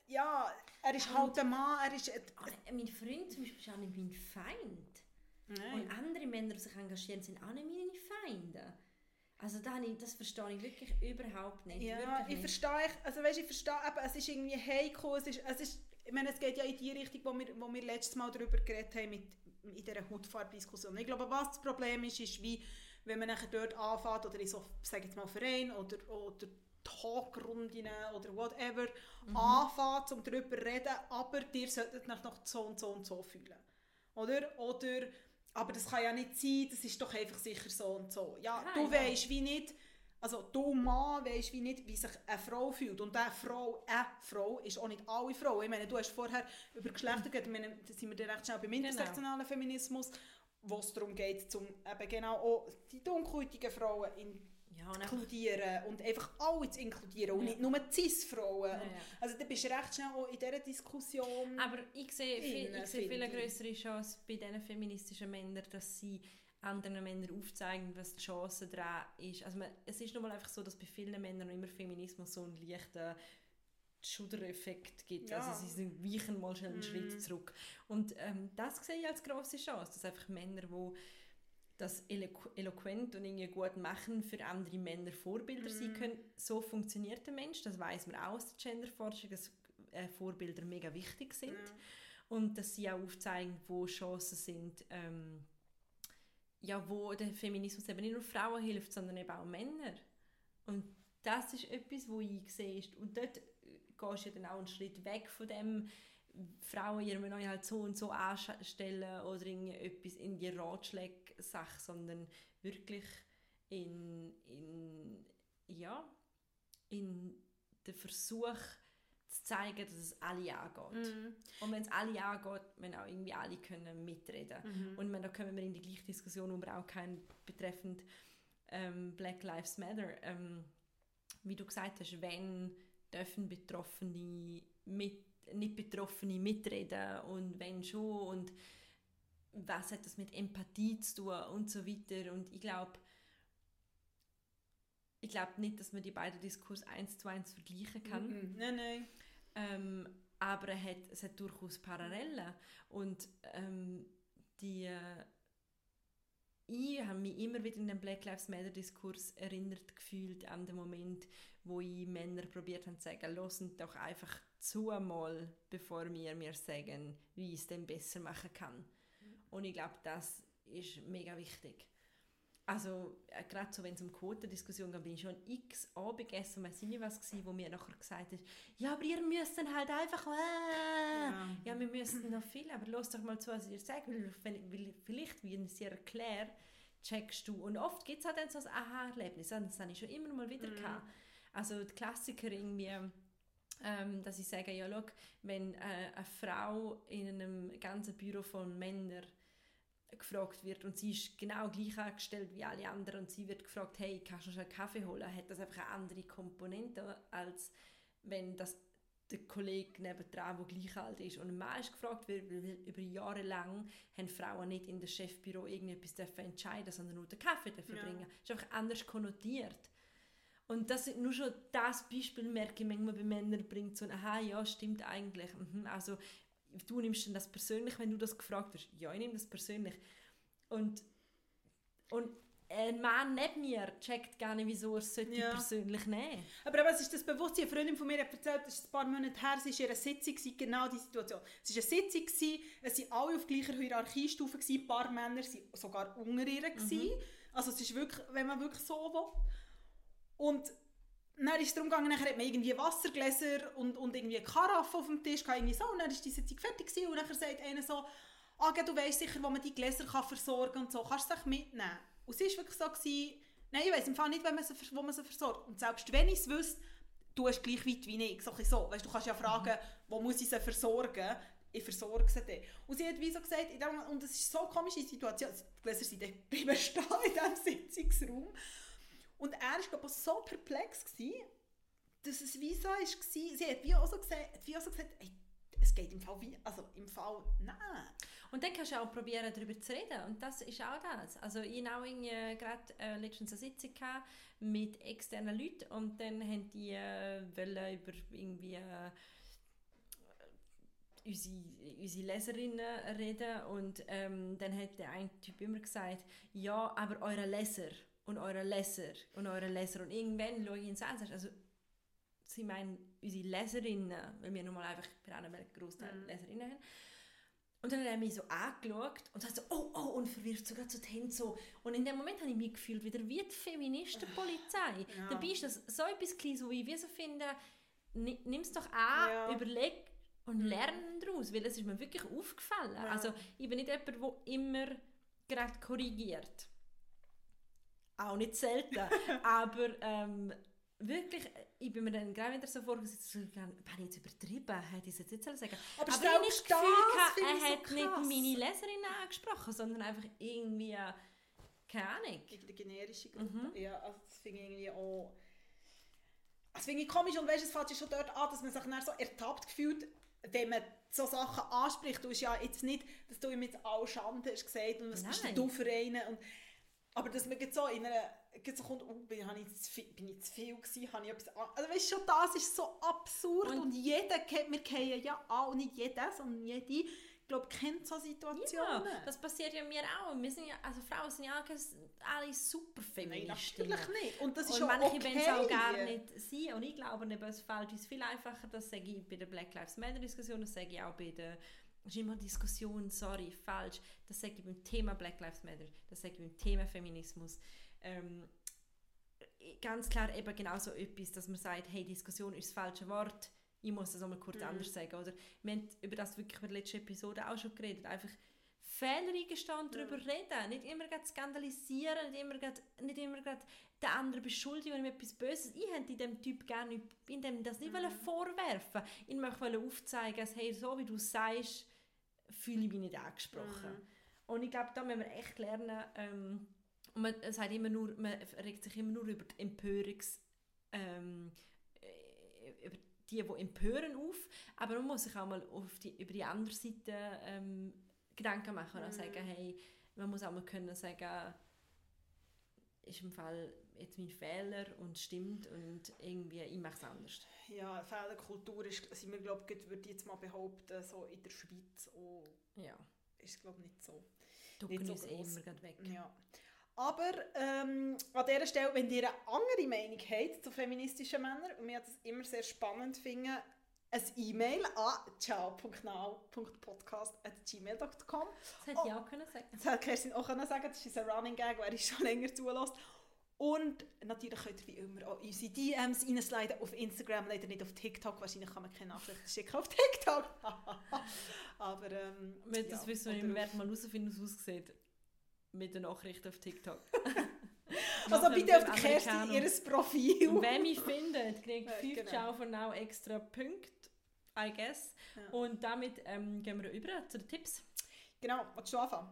[SPEAKER 1] ja, er ist halt ein Mann, er ist... Äh,
[SPEAKER 2] mein Freund zum Beispiel ist auch nicht mein Feind. Nein. Und andere Männer, die sich engagieren, sind auch nicht meine Feinde. Also das, das verstehe ich wirklich überhaupt nicht.
[SPEAKER 1] Ja,
[SPEAKER 2] wirklich
[SPEAKER 1] ich nicht. verstehe, also weißt, ich verstehe, eben, es ist irgendwie heikel, es ist, es ist, ich meine, es geht ja in die Richtung, wo wir, wo wir letztes Mal darüber geredet haben, mit, in dieser Hautfarbdiskussion. Ich glaube, was das Problem ist, ist wie, wenn man nachher dort anfängt, oder in so, sage jetzt mal, Verein oder, oder Talkrunden oder whatever mhm. anfangen, um darüber zu reden, aber ihr solltet euch noch so und so und so fühlen. Oder? Oder aber das kann ja nicht sein, das ist doch einfach sicher so und so. Ja, Nein, du weißt wie nicht, also du Mann weißt wie nicht, wie sich eine Frau fühlt. Und eine Frau, eine Frau ist auch nicht alle Frauen. Ich meine, du hast vorher über Geschlechter geredet, meine, da sind wir recht schnell beim genau. intersektionalen genau. Feminismus, wo es darum geht, zum eben genau auch die dunkelhäutigen Frauen in ja, und inkludieren und einfach alle zu inkludieren und nicht nur Cis-Frauen. Ja, also da bist du recht schnell auch in dieser Diskussion
[SPEAKER 2] Aber ich sehe, viel, ich sehe viel größere Chance bei diesen feministischen Männern, dass sie anderen Männern aufzeigen, was die Chance daran ist. Also man, es ist nun mal einfach so, dass bei vielen Männern immer Feminismus so einen leichten Schuddereffekt gibt. Ja. Also sie sind, weichen mal schon einen mm. Schritt zurück. Und ähm, das sehe ich als grosse Chance, dass einfach Männer, die das elo eloquent und irgendwie gut machen für andere Männer Vorbilder mhm. sein können. So funktioniert der Mensch, das weiß man auch aus der Genderforschung, dass äh, Vorbilder mega wichtig sind mhm. und dass sie auch aufzeigen, wo Chancen sind, ähm, ja, wo der Feminismus eben nicht nur Frauen hilft, sondern eben auch Männer. Und das ist etwas, wo ich sehe. Und dort gehst du dann auch einen Schritt weg von dem, Frauen ihr müssen halt so und so anstellen oder etwas in die Ratschläge-Sache, sondern wirklich in, in, ja, in den Versuch zu zeigen, dass es alle angeht. Mhm. Und wenn es alle angeht, wenn auch irgendwie alle können mitreden. Mhm. Und wenn, da kommen wir in die gleiche Diskussion, wo wir auch kein betreffend ähm, Black Lives Matter, ähm, wie du gesagt hast, wenn dürfen Betroffene mit nicht Betroffene mitreden und wenn schon und was hat das mit Empathie zu tun und so weiter und ich glaube ich glaube nicht, dass man die beiden Diskurse eins zu eins vergleichen kann. Mm
[SPEAKER 1] -mm. Nein, nein.
[SPEAKER 2] Ähm, aber er hat, es hat durchaus Parallelen und ähm, die äh, ich habe mich immer wieder in den Black Lives Matter Diskurs erinnert gefühlt an den Moment, wo ich Männer probiert haben zu sagen, losen doch einfach zu mal, bevor wir mir sagen, wie ich es denn besser machen kann. Und ich glaube, das ist mega wichtig. also äh, gerade so, wenn es um Quotendiskussion geht, bin ich schon x Abendessen, weiß ich nicht was gewesen, wo mir nachher gesagt hat, ja, aber ihr müsst dann halt einfach, äh, ja. ja. wir müssen noch viel, aber los doch mal zu, was ihr sagt, weil, weil vielleicht, wie ich es dir erkläre, checkst du. Und oft gibt es halt dann so ein Aha-Erlebnis, das habe ich schon immer mal wieder mhm. gehabt. Also die Klassiker irgendwie, ähm, dass ich sage, ja, schau, wenn äh, eine Frau in einem ganzen Büro von Männern gefragt wird und sie ist genau gleich angestellt wie alle anderen und sie wird gefragt, hey, kannst du noch einen Kaffee holen, hat das einfach eine andere Komponente, als wenn das der Kollege nebendran, der gleich alt ist. Und ein Mann ist gefragt, weil über Jahre lang haben Frauen nicht in das Chefbüro irgendetwas dürfen entscheiden, sondern nur den Kaffee dürfen ja. bringen. Das ist einfach anders konnotiert. Und das nur schon das Beispiel merke ich manchmal bei Männern bringt so ein, aha, ja, stimmt eigentlich. Mhm, also du nimmst denn das persönlich, wenn du das gefragt hast? Ja, ich nehme das persönlich. Und, und ein Mann neben mir checkt gar nicht, wieso er es ja. persönlich nehmen
[SPEAKER 1] Aber was ist das Bewusstsein? Eine Freundin von mir hat erzählt, das ist ein paar Monate her, sie war in einer Sitzung, genau diese Situation. Es war eine Sitzung, es waren alle auf gleicher Hierarchiestufe, ein paar Männer waren sogar unter ihr. Mhm. Also es ist wirklich, wenn man wirklich so will. Und dann ist es darum gegangen, nachher hat man irgendwie Wassergläser und, und irgendwie Karaffe auf dem Tisch, irgendwie so, und dann ist die Sitzung fertig gewesen, und dann sagt einer so, ah, du weißt sicher, wo man die Gläser kann versorgen kann und so, kannst du es mitnehmen? Und sie war wirklich so, gewesen, nein, ich weiß im Fall nicht, wenn man sie, wo man sie versorgt. Und selbst wenn ich es wüsste, du hast gleich weit wie ich, so, so. Weißt, du kannst ja fragen, mhm. wo muss ich sie versorgen, ich versorge sie dann. Und sie hat wie so gesagt, und es ist so eine komische Situation, die Gläser sind dann bleiben stehen in diesem Sitzungsraum, und er war glaube so perplex, gewesen, dass es wie so war. Sie hat wie auch so gesagt, wie auch so gesagt ey, es geht im Fall wie, also im Fall, nein.
[SPEAKER 2] Und dann kannst du auch probieren, darüber zu reden. Und das ist auch das. Also ich hatte äh, gerade äh, letztens eine Sitzung mit externen Leuten und dann haben die äh, über irgendwie äh, unsere, unsere Leserinnen reden und ähm, dann hat der eine Typ immer gesagt, ja, aber eure Leser und eure Leser und eure Leser. Und irgendwann schaue ich ins an also sie meinen unsere Leserinnen, weil wir nun mal einfach bei einem Großteil mhm. Leserinnen haben. Und dann hat er mich so angeschaut und sagt so, oh, oh, und verwirft sogar zu den so. Und in dem Moment habe ich mich gefühlt wieder wie die Feministenpolizei. Ja. Dabei ist das so etwas kleines, wo ich wie so finde, nimm es doch an, ja. überleg und mhm. lerne daraus, weil es ist mir wirklich aufgefallen. Ja. Also ich bin nicht jemand, der immer gerade korrigiert auch nicht selten. aber ähm, wirklich, ich bin mir dann gerade wieder so so, habe ich jetzt übertrieben, hätte ich es jetzt nicht sagen Aber, aber ich habe nicht das Gefühl, er hat so nicht meine Leserin angesprochen, sondern einfach irgendwie, keine Ahnung.
[SPEAKER 1] Die generische Gruppe, mhm. ja, also das finde ich irgendwie auch... Das finde ich komisch und weißt, es fällt schon dort an, dass man sich dann so ertappt gefühlt, wenn man so Sachen anspricht. Du hast ja jetzt nicht, dass du ihm jetzt alle Schande hast gesagt und was Nein. bist du für einen und aber dass man so in einer, so kommt, oh, bin, ich zu viel, bin ich zu viel gewesen, habe ich etwas, also weißt schon, das ist so absurd und, und jeder kennt, wir kennen ja auch, nicht jeder, sondern jede, ich glaube, kennt so Situationen.
[SPEAKER 2] Ja, das passiert ja mir auch. Wir sind ja, also Frauen sind ja alle super Feministinnen.
[SPEAKER 1] Nein, natürlich nicht. Und das ist
[SPEAKER 2] und manche
[SPEAKER 1] okay.
[SPEAKER 2] es auch gar nicht sein. Und ich glaube, es fällt uns viel einfacher, das sage ich bei der Black Lives Matter Diskussion, das sage ich auch bei der das ist immer Diskussion, sorry, falsch. Das sage ich beim Thema Black Lives Matter, das sage ich beim Thema Feminismus. Ähm, ganz klar eben genauso etwas, dass man sagt, hey, Diskussion ist das falsche Wort, ich muss das einmal kurz mhm. anders sagen. Oder wir haben über das wirklich in der letzten Episode auch schon geredet, einfach Fehler eingestehen darüber reden, nicht immer skandalisieren, nicht immer, nicht immer den anderen beschuldigen, wenn ihm etwas Böses. Ich hätte dem Typ gerne in dem das nicht mhm. vorwerfen Ich möchte aufzeigen, dass, hey, so wie du sagst, fühle ich mich nicht angesprochen. Mhm. Und ich glaube, da müssen wir echt lernen, ähm, man sagt immer nur, man regt sich immer nur über die Empörungs, ähm, äh, über die, die empören auf, aber man muss sich auch mal auf die, über die andere Seite ähm, Gedanken machen und mhm. sagen, hey, man muss auch mal können sagen, ist im Fall jetzt mein Fehler und stimmt und irgendwie, ich mache es anders.
[SPEAKER 1] Ja, Fehlerkultur ist, sind wir, glaube ich, würde ich jetzt mal behaupten, so in der Schweiz auch,
[SPEAKER 2] ja.
[SPEAKER 1] ist glaube ich, nicht so.
[SPEAKER 2] Ducken ist so immer weg.
[SPEAKER 1] Ja. Aber ähm, an dieser Stelle, wenn ihr eine andere Meinung habt zu feministischen Männern, und mir das immer sehr spannend finde, ein E-Mail an ciao.now.podcast.gmail.com
[SPEAKER 2] Das hätte ich auch können sagen.
[SPEAKER 1] Das hätte Kerstin auch können sagen das ist ein Running Gag, wer ich schon länger zulässt. Und natürlich könnt ihr wie immer auch unsere DMs reinsliden auf Instagram, leider nicht auf TikTok. Wahrscheinlich kann man keine Nachrichten schicken auf TikTok. Aber ähm,
[SPEAKER 2] Wenn das
[SPEAKER 1] ja,
[SPEAKER 2] wissen wir, werden mal herausfinden, wie es aussieht. Mit den Nachrichten auf TikTok.
[SPEAKER 1] Also bitte auf die Kerstin ihr Profil.
[SPEAKER 2] Und wer mich findet, kriegt
[SPEAKER 1] Ja,
[SPEAKER 2] 5
[SPEAKER 1] genau.
[SPEAKER 2] Ciao for Now extra Punkte, I guess.
[SPEAKER 1] Ja.
[SPEAKER 2] Und damit ähm, gehen wir über zu den Tipps.
[SPEAKER 1] Genau, willst du anfangen?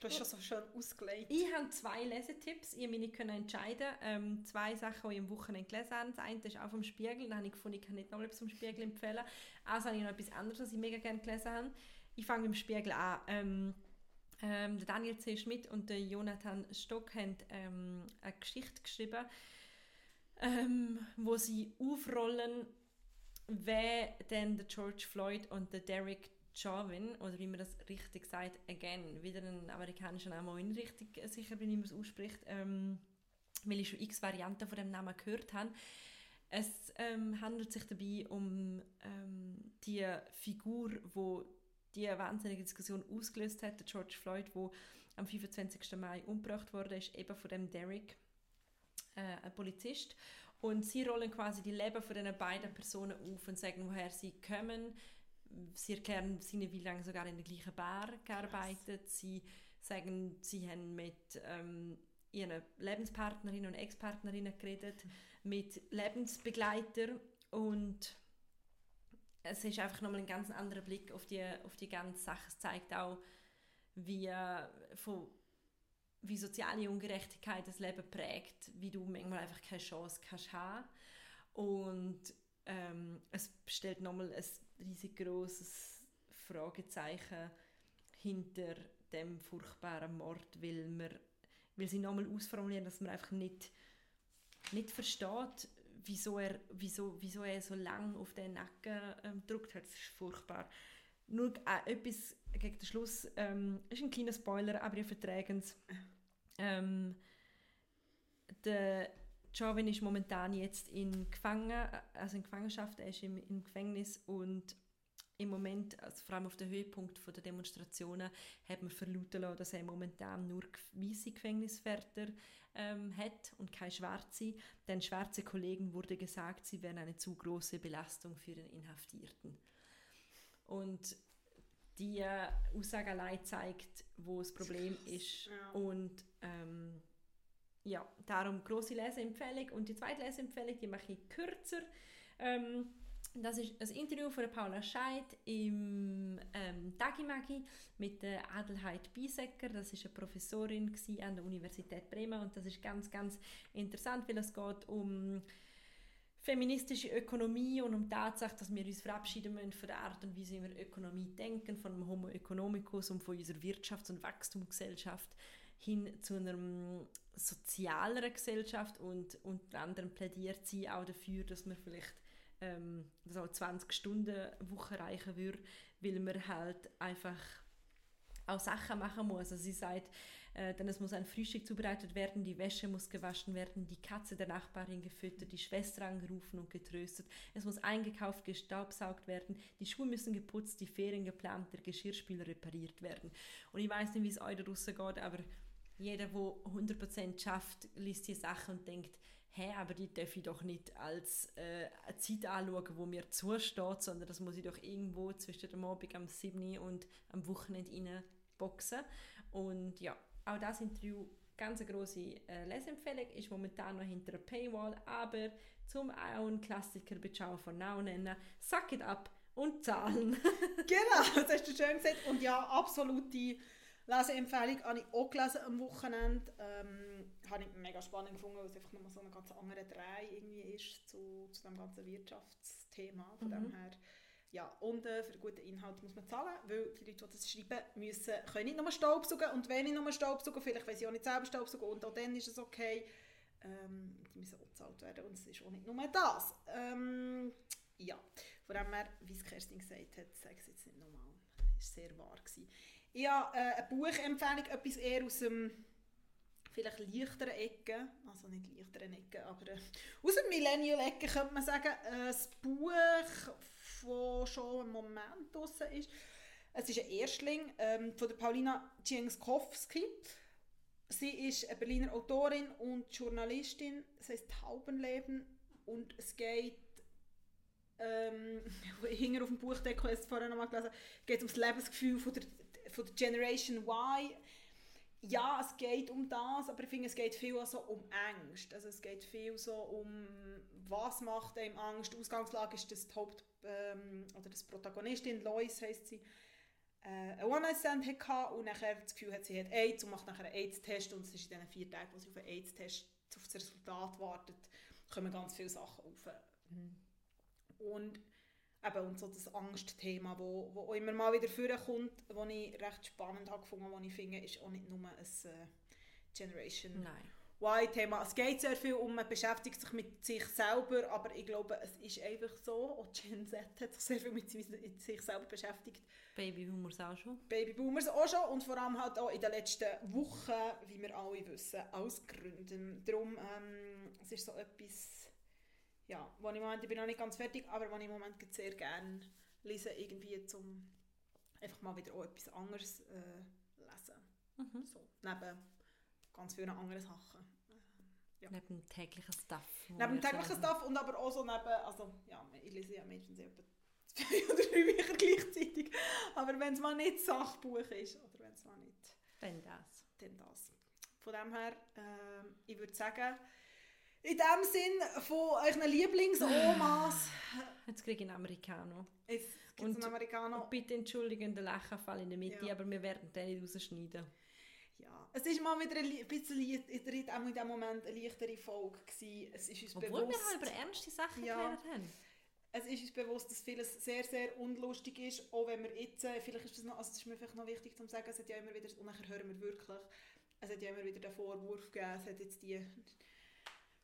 [SPEAKER 1] Du hast schon so schön ausgelegt.
[SPEAKER 2] Ich habe zwei Lesetipps. Ich mich können entscheiden. Ähm, zwei Sachen, die ich am Wochenende gelesen habe. Das eine ist auch vom Spiegel. Da habe ich gefunden, ich kann nicht noch etwas vom Spiegel empfehlen. Also habe ich noch etwas anderes, was ich mega gerne gelesen habe. Ich fange mit dem Spiegel an. Ähm, ähm, der Daniel C. Schmidt und der Jonathan Stock haben ähm, eine Geschichte geschrieben, ähm, wo sie aufrollen, wer denn der George Floyd und der Derek Chauvin, oder wie man das richtig sagt, again, wieder ein amerikanischer Name, auch ich richtig äh, sicher bin, wie man es ausspricht, ähm, weil ich schon x Varianten von dem Namen gehört habe. Es ähm, handelt sich dabei um ähm, die Figur, wo die wahnsinnige Diskussion ausgelöst hat, der George Floyd, wo am 25. Mai umgebracht wurde, ist eben von dem Derek, äh, ein Polizist. Und sie rollen quasi die Leben von diesen beiden Personen auf und sagen, woher sie kommen. Sie erklären, haben wie lange sogar in der gleichen Bar gearbeitet. Sie sagen, sie haben mit ähm, ihren Lebenspartnerinnen und Ex-Partnerinnen geredet, mit Lebensbegleitern und es ist einfach nochmal ein ganz anderer Blick auf die, auf die ganze Sache. Es zeigt auch, wie, äh, von, wie soziale Ungerechtigkeit das Leben prägt, wie du manchmal einfach keine Chance kannst haben. Und ähm, es stellt nochmal ein riesig großes Fragezeichen hinter dem furchtbaren Mord, weil, man, weil sie nochmal ausformulieren, dass man einfach nicht, nicht versteht, wieso er, wieso, wieso er so lange auf den Nacken ähm, gedrückt hat. Das ist furchtbar. Nur äh, etwas gegen den Schluss, ähm, ist ein kleiner Spoiler, aber ihr verträgt es. Ähm, der Chauvin ist momentan jetzt in, Gefangen, also in Gefangenschaft, er ist im, im Gefängnis und im Moment, also vor allem auf den Höhepunkt der Demonstrationen, hat man verlauten lassen, dass er momentan nur weiße Gefängniswärter ähm, hat und keine schwarze. Den schwarzen Kollegen wurde gesagt, sie wären eine zu große Belastung für den Inhaftierten. Und die äh, Aussage allein zeigt, wo das Problem ist.
[SPEAKER 1] Ja.
[SPEAKER 2] Und ähm, ja, darum große Leseempfehlung. Und die zweite Leseempfehlung, die mache ich kürzer. Ähm, das ist ein Interview von Paula Scheid im ähm, Tagimagi mit der Adelheid Biesecker. Das ist eine Professorin an der Universität Bremen und das ist ganz, ganz interessant, weil es geht um feministische Ökonomie und um die Tatsache, dass wir uns verabschieden müssen von der Art und Weise, wie wir Ökonomie denken, von dem Homo economicus und von unserer Wirtschafts- und Wachstumsgesellschaft hin zu einer mm, sozialeren Gesellschaft und unter anderem plädiert sie auch dafür, dass man vielleicht ähm, so 20 Stunden Woche erreichen würde, weil man halt einfach auch Sachen machen muss. Also sie sagt, äh, dann es muss ein Frühstück zubereitet werden, die Wäsche muss gewaschen werden, die Katze der Nachbarin gefüttert, die Schwester angerufen und getröstet, es muss eingekauft, gestaubsaugt werden, die Schuhe müssen geputzt, die Ferien geplant, der Geschirrspüler repariert werden. Und ich weiß nicht, wie es euch da draussen geht, aber jeder, der 100% schafft, liest die Sachen und denkt, hä, aber die darf ich doch nicht als äh, eine Zeit anschauen, wo mir zusteht, sondern das muss ich doch irgendwo zwischen dem Abend am 7. und am Wochenende rein boxen. Und ja, auch das Interview, ganz eine grosse äh, Leseempfehlung, ist momentan noch hinter einer Paywall, aber zum einen Klassiker bei Ciao for Now nennen, Suck it up und zahlen.
[SPEAKER 1] Genau, das hast du schön gesagt. Und ja, absolute Leseempfehlung habe ich auch gelesen am Wochenende. Ähm, habe ich mega spannend gefunden, weil es einfach nochmal so ein ganz anderer Dreh irgendwie ist zu, zu dem ganzen Wirtschaftsthema. Von dem
[SPEAKER 2] Mhm.
[SPEAKER 1] her. Ja, und äh, für guten Inhalt muss man zahlen, weil die Leute, die das schreiben, müssen, können nicht nur Staubsaugen und wenn ich nur Staubsaugen, vielleicht weil sie auch nicht selber Staubsaugen und auch dann ist es okay. Ähm, die müssen auch bezahlt werden und es ist auch nicht nur das. Ähm, ja, von dem her, wie es Kerstin gesagt hat, sage ich es jetzt nicht nochmal. Das war sehr wahr. Gewesen. Ich habe äh, eine Buchempfehlung, etwas eher aus dem vielleicht leichteren Ecke, also nicht leichteren Ecke, aber äh, aus dem Millennial-Ecke könnte man sagen, äh, das Buch der schon im Moment draussen ist. Es ist ein Erstling ähm, von der Paulina Cienskowski. Sie ist eine Berliner Autorin und Journalistin. Es heißt Taubenleben und es geht ähm, hinter auf dem Buchdeckel, ich habe es vorher noch mal gelesen, geht um das Lebensgefühl von der, von der Generation Y. Ja, es geht um das, aber ich finde, es geht viel also um Angst. Also es geht viel so um, was macht einem Angst. Die Ausgangslage ist, dass die Haupt- ähm, oder das Protagonistin, Lois heisst sie, äh, einen One-Night-Stand hatte und nachher das Gefühl hat, sie hat AIDS und macht nachher einen AIDS-Test und es ist in diesen vier Tagen, wo sie auf einen AIDS-Test, auf das Resultat wartet, kommen ganz viele Sachen auf. Und eben und so das Angstthema, wo, wo auch immer mal wieder vorkommt, wo ich recht spannend habe gefunden, wo ich finde, ist auch nicht nur ein äh, Generation. Y-Thema. Es geht sehr viel um, man beschäftigt sich mit sich selber, aber ich glaube, es ist einfach so, auch Gen Z hat sich sehr viel mit sich mit sich selber beschäftigt.
[SPEAKER 2] Babyboomers auch schon.
[SPEAKER 1] Babyboomers auch schon und vor allem halt auch in den letzten Wochen, wie wir alle wissen, aus Gründen. Darum, ähm, es ist so etwas, ja, wo ich im Moment, ich bin noch nicht ganz fertig, aber wo ich im Moment sehr gerne lese, irgendwie zum einfach mal wieder auch etwas anderes äh, lesen.
[SPEAKER 2] Mhm.
[SPEAKER 1] So, neben ganz vielen anderen Sachen. Ja.
[SPEAKER 2] Neben dem täglichen Stuff.
[SPEAKER 1] Neben dem täglichen
[SPEAKER 2] sagen.
[SPEAKER 1] Stuff und aber auch so neben, also ja, ich lese ja meistens etwa zwei oder drei Bücher gleichzeitig, aber wenn es mal nicht Sachbuch ist oder wenn es mal nicht,
[SPEAKER 2] Dann das.
[SPEAKER 1] dann das. Von dem her, ähm, ich würde sagen, in dem Sinn von euren Lieblingsomas,
[SPEAKER 2] Jetzt kriege ich einen Americano.
[SPEAKER 1] jetzt gibt es einen Amerikaner.
[SPEAKER 2] Und bitte entschuldigen den Lachenfall in der Mitte,
[SPEAKER 1] Ja.
[SPEAKER 2] aber wir werden den nicht rausschneiden.
[SPEAKER 1] Ja, es ist mal wieder ein bisschen, in auch in dem Moment eine leichtere Folge gewesen. Es ist uns
[SPEAKER 2] Obwohl wir
[SPEAKER 1] bewusst,
[SPEAKER 2] halt über ernste Sachen
[SPEAKER 1] Ja.
[SPEAKER 2] geredet haben.
[SPEAKER 1] es ist uns bewusst, dass vieles sehr, sehr unlustig ist, auch wenn wir jetzt, äh, vielleicht ist das noch, also es ist mir vielleicht noch wichtig zu sagen, es hat ja immer wieder, und nachher hören wir wirklich, es hat ja immer wieder den Vorwurf gegeben, es hat jetzt die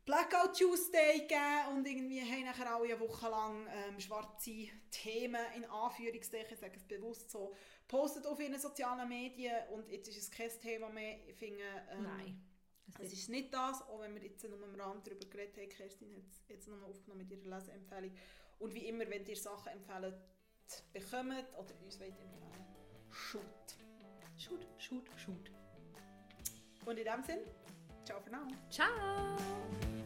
[SPEAKER 1] Blackout Tuesday gegeben und irgendwie haben nachher alle eine Woche lang ähm, schwarze Themen in Anführungszeichen, ich sage es bewusst so, postet auf ihren sozialen Medien und jetzt ist es kein Thema mehr, ich finde, ähm,
[SPEAKER 2] Nein.
[SPEAKER 1] es ist nicht das, auch wenn wir jetzt nur am Rand darüber geredet haben, Kerstin hat es jetzt nochmal aufgenommen mit ihrer Leseempfehlung. Und wie immer, wenn ihr Sachen empfehlen bekommt oder uns wollt empfehlen, shoot.
[SPEAKER 2] Shoot, shoot, shoot.
[SPEAKER 1] Und in dem Sinn, ciao für now.
[SPEAKER 2] Ciao!